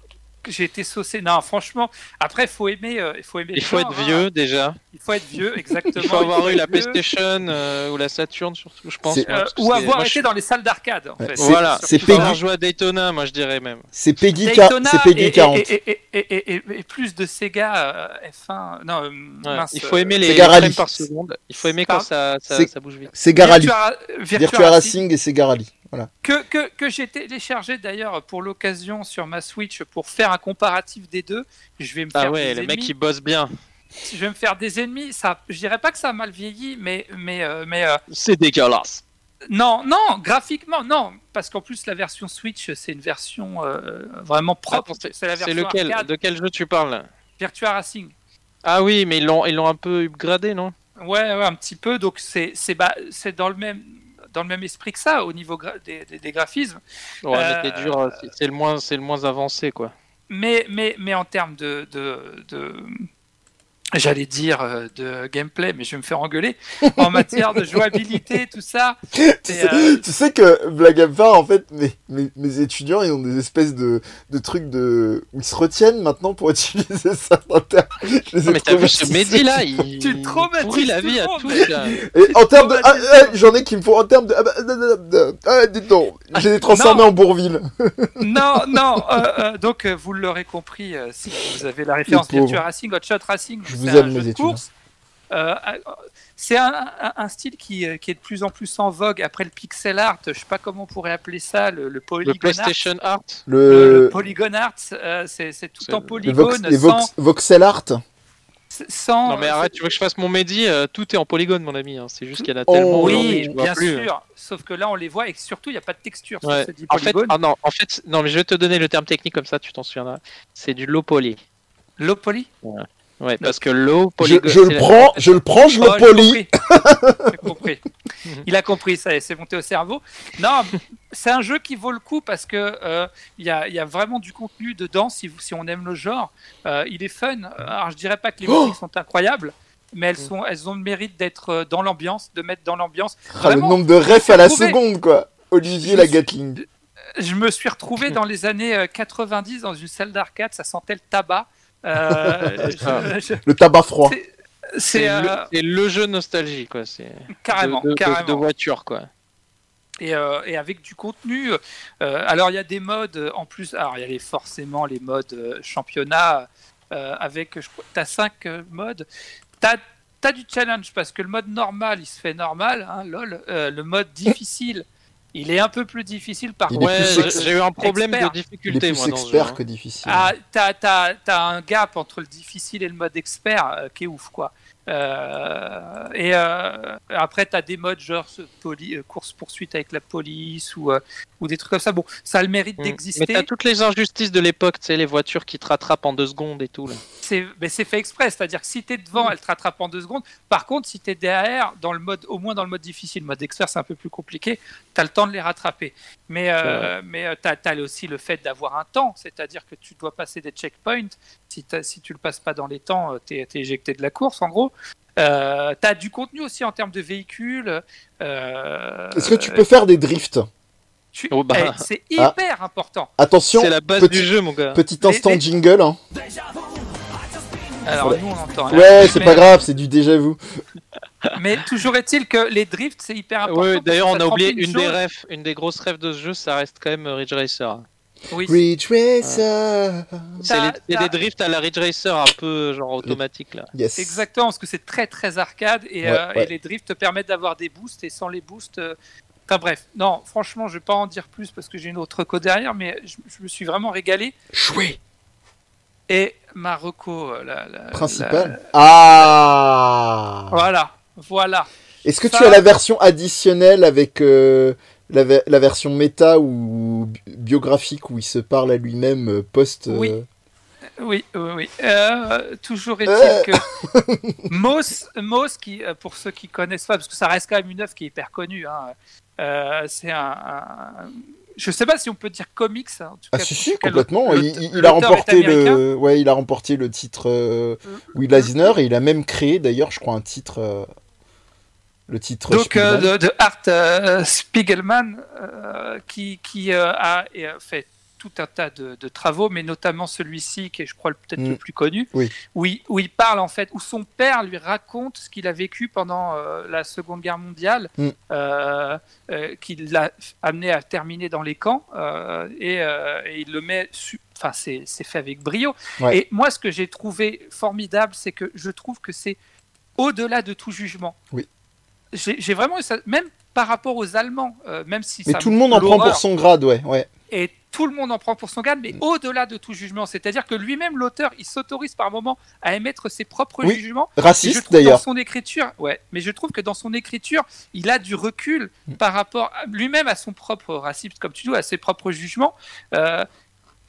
J'ai été saucé. Non, franchement. Après, faut aimer, euh, il faut aimer. Il faut genre, être hein. vieux déjà. Il faut être vieux, exactement. Il faut avoir eu la vieux, PlayStation euh, ou la Saturn surtout, je pense. Euh, ou avoir moi, été je- dans les salles d'arcade. En fait. c'est- Voilà, c'est Peggy. Avoir joué à Daytona, moi je dirais même. C'est Peggy, Daytona c'est Peggy et, 40. Et, et, et, et, et- et plus de Sega euh, F1. Non, euh, Ouais, mince, il faut aimer les Sega frames Rally. par seconde. Il faut aimer quand ça, ça, C'est- ça bouge vite. Sega Rally. Virtua, Virtua Virtua Racing. Racing et Sega Rally. Voilà. que, que, que j'ai téléchargé d'ailleurs pour l'occasion sur ma Switch pour faire un comparatif des deux. Je vais me Ah faire ouais, des les ennemis. mecs ils bossent bien. Je vais me faire des ennemis. Ça, je dirais pas que ça a mal vieilli, mais mais euh, mais euh, C'est dégueulasse. non non graphiquement non parce qu'en plus la version Switch c'est une version euh, vraiment propre. Attends, c'est- la C'est version lequel arcade De quel jeu tu parles? Virtua Racing. Ah oui, mais ils l'ont ils l'ont un peu upgradé, non? Ouais, ouais, un petit peu. Donc c'est c'est bah, c'est dans le même dans le même esprit que ça au niveau gra- des, des- des graphismes. Ouais, Euh, dur, c'est le moins c'est le moins avancé quoi. Mais, mais, mais en termes de, de, de- j'allais dire euh, de gameplay, mais je vais me faire engueuler, en matière de jouabilité, tout ça. tu, Et, sais, euh, tu sais que, blague à part, en fait, mes, mes, mes étudiants, ils ont des espèces de, de trucs de... où ils se retiennent maintenant pour utiliser ça dans terme. Je les ai Non, mais t'as vu ce. Mehdi là, il Tu traumatises la vie à tous là. Et en termes de... Ah, ah, J'en ai qui me font en termes de... Ah, bah, ah, ah, ah, ah, dis donc, j'ai les transformés Non. en Bourville. non, non, euh, euh, donc vous l'aurez compris, euh, si vous avez la référence. Virtua Racing, Hot Shot Racing, Je c'est vous un jeu course. Euh, euh, c'est style qui, euh, qui est de plus en plus en vogue après le pixel art. Je sais pas comment on pourrait appeler ça, le, polygon art. PlayStation Art. Le, le Le... polygon art, euh, c'est tout en le- Les, vox, polygone, vox- sans, voxel art. sans. Non mais arrête, tu veux que je fasse mon Mehdi euh, Tout est en polygone mon ami. hein. C'est juste qu'il y en a Oh, tellement. Oui, bien plus. sûr. Sauf que là, on les voit et que surtout, il n'y a pas de texture sur ce En fait, ah non, en fait, non mais je vais te donner le terme technique comme ça, tu t'en souviendras. C'est du low poly. Low poly? Ouais, parce que low Je, polygone. je c'est le la- prends, je le prends, je le Oh, j'ai polis. compris. Compris. Il a compris, ça c'est monté au cerveau. Non, c'est un jeu qui vaut le coup parce que euh, il y, a, il y a vraiment du contenu dedans si, on aime le genre. Euh, il est fun. Alors je dirais pas que les Oh musiques sont incroyables, mais elles, sont, elles ont le mérite d'être euh, dans l'ambiance, de mettre dans l'ambiance. Ah, le nombre de refs à la trouvé. seconde, quoi. Olivier Je la suis- Gatling. Je me suis retrouvé dans les années euh, 90 dans une salle d'arcade, ça sentait le tabac. Euh, je- je- Le tabac froid. C'est- le, euh, le jeu nostalgie quoi. C'est carrément, de, de- carrément. de voiture quoi. et, euh, et avec du contenu. euh, alors il y a des modes en plus. Alors il y a les, forcément les modes euh, championnat euh, avec. Je crois, t'as cinq euh, modes. T'as as du challenge parce que le mode normal il se fait normal, hein, lol. Euh, le mode difficile. Il est un peu plus difficile par contre. Ouais, j'ai eu un problème expert. de Il est difficulté plus moi expert hein. que difficile. Ah, t'as, t'as- t'as un gap entre le difficile et le mode expert euh, qui est ouf, quoi. Euh, et euh, après, t'as des modes genre poli- euh, course-poursuite avec la police ou, euh, ou des trucs comme ça. Bon, ça a le mérite Mm. Mais d'exister. t'as toutes les injustices de l'époque, tu sais, les voitures qui te rattrapent en deux secondes et tout là. C'est, mais c'est fait exprès, c'est-à-dire que si t'es devant, elle te rattrape en deux secondes. Par contre, si t'es derrière, dans le mode, au moins dans le mode difficile, le mode expert, c'est un peu plus compliqué. T'as le temps de les rattraper. Mais, euh, mais euh, t'as, t'as aussi le fait d'avoir un temps, c'est-à-dire que tu dois passer des checkpoints. Si, si tu le passes pas dans les temps, euh, t'es, t'es éjecté de la course, en gros. Euh, t'as du contenu aussi en termes de véhicules. euh, Est-ce que tu peux faire des drifts? Tu- Oh, bah. eh, c'est hyper important. Attention, C'est la base petit- du jeu mon gars. petit Les- instant les- jingle. hein. Alors Voilà. nous on entend. rien. Ouais, c'est Mais- pas grave, c'est du déjà vu. Mais toujours est-il que les drifts c'est hyper important. Parce d'ailleurs on ça a oublié une des refs, une des grosses rêves de ce jeu, ça reste quand même euh, Ridge Racer. Oui. Ridge Racer. Les- t'as- des drifts à la Ridge Racer un peu genre automatique là. Yes. Exactement, parce que c'est très très arcade et, Ouais, euh, ouais. et les drifts te permettent d'avoir des boosts et sans les boosts. Enfin bref, non, franchement, je vais pas en dire plus parce que j'ai une autre co derrière, mais je, je me suis vraiment régalé. Choué. Et ma reco, euh, la, la- Principal. la- Ah. Voilà, voilà. Est-ce que tu as la version additionnelle avec euh, la, ve- la version méta ou bi- biographique où il se parle à lui-même euh, post euh, Oui. Oui, oui, oui. Euh, toujours est-il Euh. que Moss, Moss, qui, pour ceux qui connaissent pas, parce que ça reste quand même une œuvre qui est hyper connue, hein, euh, c'est un, un- je sais pas si on peut dire comics. en tout Ah cas, si si complètement. Il, a remporté le, ouais, il a remporté le titre euh, Will Eisner et il a même créé d'ailleurs, je crois, un titre, euh, le titre. Donc euh, de, de Art Spiegelman qui, qui a fait tout un tas de, de travaux, mais notamment celui-ci qui est, je crois, peut-être Mm. le plus connu, Oui. où, il, où il parle en fait, où son père lui raconte ce qu'il a vécu pendant euh, la Seconde Guerre mondiale, Mm. euh, euh, qui l'a amené à terminer dans les camps, et, et il le met, enfin c'est c'est fait avec brio. Ouais. Et moi, ce que j'ai trouvé formidable, c'est que je trouve que c'est au-delà de tout jugement. Oui. J'ai vraiment eu ça, même par rapport aux Allemands, euh, même si Mais ça tout le monde en prend pour son grade, ouais, ouais. et tout le monde en prend pour son garde, mais au-delà de tout jugement. C'est-à-dire que lui-même, l'auteur, il s'autorise par moment à émettre ses propres Oui. jugements. Raciste trouve dans d'ailleurs. son écriture, ouais, mais je trouve que dans son écriture, il a du recul Mm. par rapport lui-même à son propre racisme, comme tu dis, à ses propres jugements. Euh,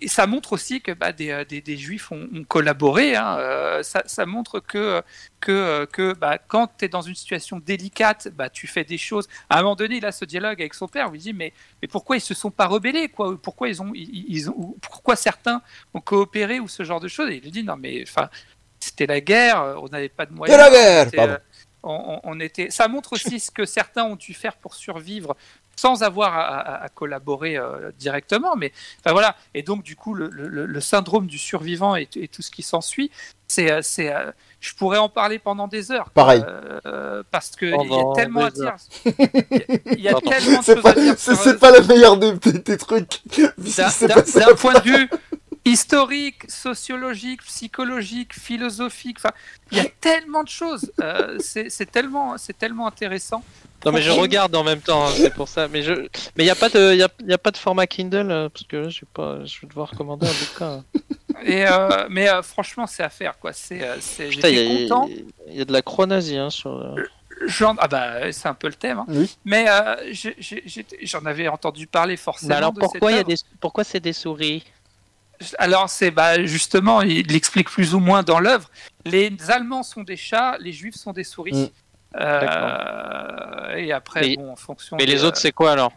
et ça montre aussi que bah, des, euh, des, des juifs ont, ont collaboré. hein. Euh, ça, ça montre que, que, euh, que bah, quand tu es dans une situation délicate, bah, tu fais des choses. À un moment donné, il a ce dialogue avec son père où il dit Mais, mais pourquoi ils se sont pas rebellés quoi? Pourquoi, ils ont, ils, ils ont, ou pourquoi certains ont coopéré ou ce genre de choses? Et il lui dit Non, mais enfin, c'était la guerre, on n'avait pas de De moyens. la guerre, on- on était. Ça montre aussi ce que certains ont dû faire pour survivre sans avoir à, à- à collaborer euh, directement. Mais enfin, voilà. Et donc du coup, le, le- le syndrome du survivant et, et tout ce qui s'ensuit, c'est, euh, c'est. euh, je pourrais en parler pendant des heures. Pareil. Euh, parce que il y a tellement à dire. Il y a- y tellement de C'est choses à pas, dire. c'est, sur- c'est pas la meilleure des, des, des trucs. d'un C'est d'un- d'un point de vue historique, sociologique, psychologique, philosophique. Enfin, il y a tellement de choses. Euh, c'est c'est tellement, c'est tellement intéressant. Non mais je regarde en même temps, hein, c'est pour ça. Mais je, mais il y a pas de, y a, y a pas de format Kindle euh, parce que là, je pas, je vais devoir commander un bouquin. Et euh, mais euh, franchement, c'est à faire quoi. C'est, c'est. Putain, il y, J'étais a- content. il y a de la chronasie hein, sur. J'en- ah bah c'est un peu le thème. hein. Oui. Mais euh, j'ai- j'ai- j'en avais entendu parler forcément. Mais alors de pourquoi il y a des, pourquoi c'est des souris? Alors c'est bah justement, il l'explique plus ou moins dans l'œuvre. Les Allemands sont des chats, les Juifs sont des souris. Euh, et après, Mais- bon, en fonction. Mais des, les autres euh, c'est quoi alors?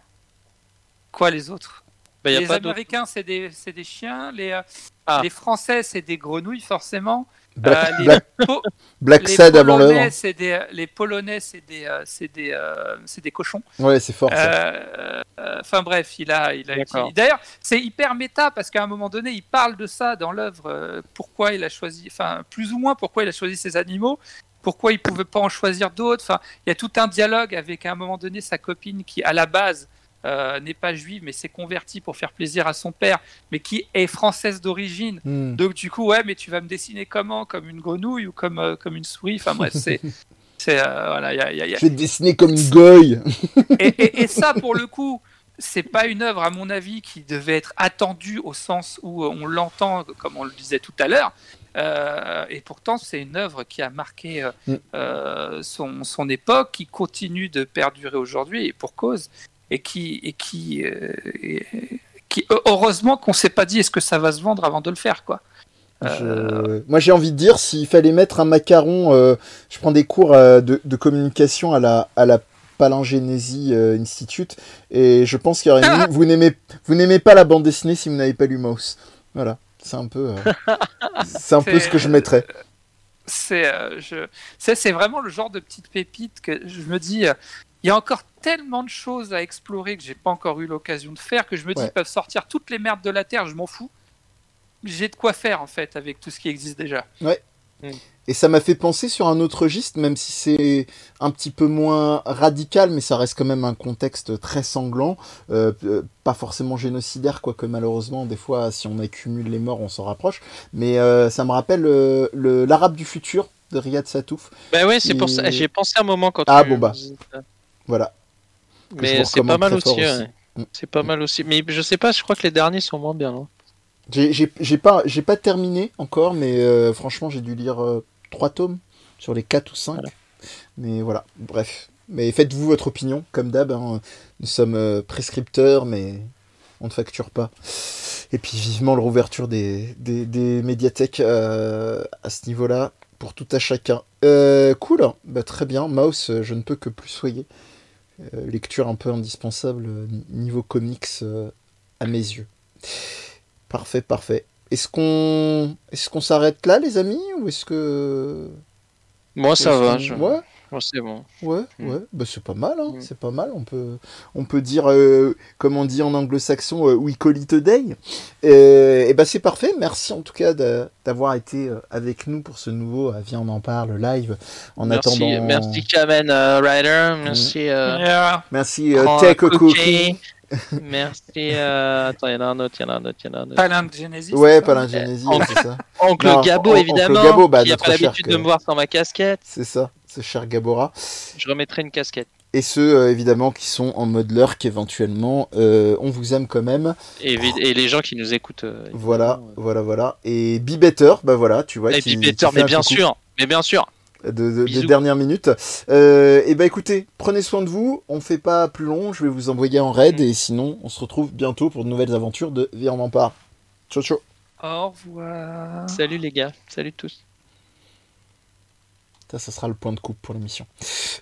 Quoi les autres? Bah, y a Les pas. Américains, c'est des, c'est des chiens. Les, euh, Ah. les Français, c'est des grenouilles, forcément. Black, Euh, les Black, Po- Black les Sad avant Polonais, l'heure. c'est des, les Polonais, c'est des, euh, c'est des, euh, des cochons. Ouais, c'est fort. Euh, euh, Enfin bref, il a, il a D'ailleurs, c'est hyper méta parce qu'à un moment donné, il parle de ça dans l'œuvre. euh, pourquoi il a choisi, enfin plus ou moins pourquoi il a choisi ces animaux. Pourquoi il pouvait pas en choisir d'autres Enfin, il y a tout un dialogue avec à un moment donné sa copine qui, à la base, euh, n'est pas juive, mais s'est convertie pour faire plaisir à son père, mais qui est française d'origine. Hmm. Donc du coup, ouais, mais tu vas me dessiner comment? Comme une grenouille ou comme, euh, comme une souris? Enfin bref, c'est... c'est euh, voilà, il y a- il y a- il y a- Je vais te dessiner comme une goye. et, et- et ça, pour le coup, c'est pas une œuvre, à mon avis, qui devait être attendue au sens où on l'entend, comme on le disait tout à l'heure. Euh, et pourtant, c'est une œuvre qui a marqué euh, Mm. euh, son, son époque, qui continue de perdurer aujourd'hui, et pour cause, et qui, et qui, euh, et- qui heureusement qu'on s'est pas dit est-ce que ça va se vendre avant de le faire, quoi. Je- Moi, j'ai envie de dire, s'il fallait mettre un macaron, je prends des cours de, de communication à la, à la Palingénésie Institute, et je pense qu'il y aurait mieux. Vous n'aimez, vous n'aimez pas la bande dessinée si vous n'avez pas lu Mouse. Voilà, c'est un peu, euh, c'est un peu ce que je mettrais. c'est euh, je c'est c'est vraiment le genre de petite pépite que je me dis euh, il y a encore tellement de choses à explorer que j'ai pas encore eu l'occasion de faire que je me dis Ouais. ils peuvent sortir toutes les merdes de la terre je m'en fous j'ai de quoi faire en fait avec tout ce qui existe déjà Et ça m'a fait penser sur un autre registre, même si c'est un petit peu moins radical, mais ça reste quand même un contexte très sanglant, euh, euh, pas forcément génocidaire, quoique malheureusement, des fois, si on accumule les morts, on s'en rapproche. Mais euh, ça me rappelle euh, le- l'Arabe du futur de Riyad Satouf. Bah ouais, c'est pour Et- ça. J'y ai pensé un moment quand Ah, tu- bon, bah. Voilà. Mais c'est pas mal aussi. ouais. Mm. C'est pas mal aussi. Mais je sais pas, je crois que les derniers sont moins bien. hein. J'ai- pas, pas terminé encore, mais euh, franchement, j'ai dû lire euh, trois tomes sur les 4 ou 5. Voilà. Mais voilà, bref. Mais faites-vous votre opinion, comme d'hab. hein. Nous sommes euh, prescripteurs, mais on ne facture pas. Et puis vivement la rouverture des, des, des médiathèques euh, à ce niveau-là, pour tout à chacun. Euh, cool, bah, très bien. Mouse, je ne peux que plus soyer. Euh, lecture un peu indispensable niveau comics à mes yeux. Parfait, parfait. Est-ce qu'on est-ce qu'on s'arrête là, les amis, ou est-ce que Moi, ça est-ce va. Je... Ouais, moi, c'est bon. ouais, Mm. ouais. Bah, c'est pas mal, hein. Mm. C'est pas mal. On peut on peut dire, euh, comme on dit en anglo-saxon, euh, we call it a day. et bah c'est parfait. Merci en tout cas de- d'avoir été euh, avec nous pour ce nouveau euh, Viens on en parle live. En merci, attendant, merci Kamen euh, Rider. Merci. euh, Yeah. merci euh, Take a Cookie. Cookie. merci. euh, Attends, il y en a un autre, il y en a un autre, il y en a un autre. Palin de Genesis. Ouais, c'est ça Euh, c'est ça. Oncle Non, Gabo, on- oncle évidemment. Gabo, bah, qui a notre pas l'habitude cher de que- me voir sans ma casquette. C'est ça, c'est cher Gabora. Je remettrai une casquette. Et ceux euh, évidemment qui sont en mode lurk éventuellement, euh, on vous aime quand même. Et, les gens qui nous écoutent. euh, Voilà, évidemment, voilà, voilà. Et Better, bah voilà, tu vois. euh. Et qui- Peter, fait mais bien coucou sûr. Mais bien sûr. De, de- des Bisous. dernières minutes. Euh, et bah écoutez, prenez soin de vous. On fait pas plus long. Je vais vous envoyer en raid. Mm. Et sinon, on se retrouve bientôt pour de nouvelles aventures de en parle. Ciao, ciao. Au revoir. Salut les gars. Salut tous. Ça, ça sera le point de coupe pour l'émission.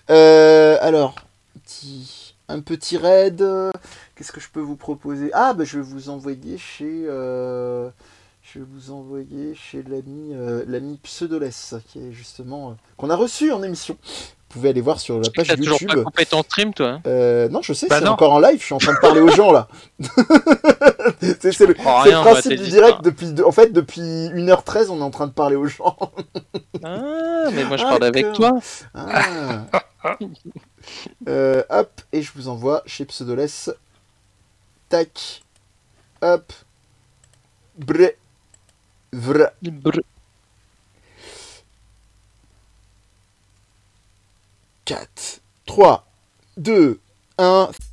Euh, alors, un petit, un petit raid. Qu'est-ce que je peux vous proposer? Ah, bah, je vais vous envoyer chez. euh, je vais vous envoyer chez l'ami euh, l'ami Pseudoless, qui est justement. euh, qu'on a reçu en émission. Vous pouvez aller voir sur la page toujours YouTube. pas coupé ton stream, toi hein Euh, non, je sais, Bah c'est encore en live. Je suis en train de parler aux gens là. c'est le, principe du direct. Depuis, de- en fait, depuis 1h13, on est en train de parler aux gens. Ah, mais moi je Ah, parle avec toi. Ah. Euh, hop, et je vous envoie chez Pseudoless. Tac. Hop. Bré. Vra. Brr. 4, 3, 2, 1.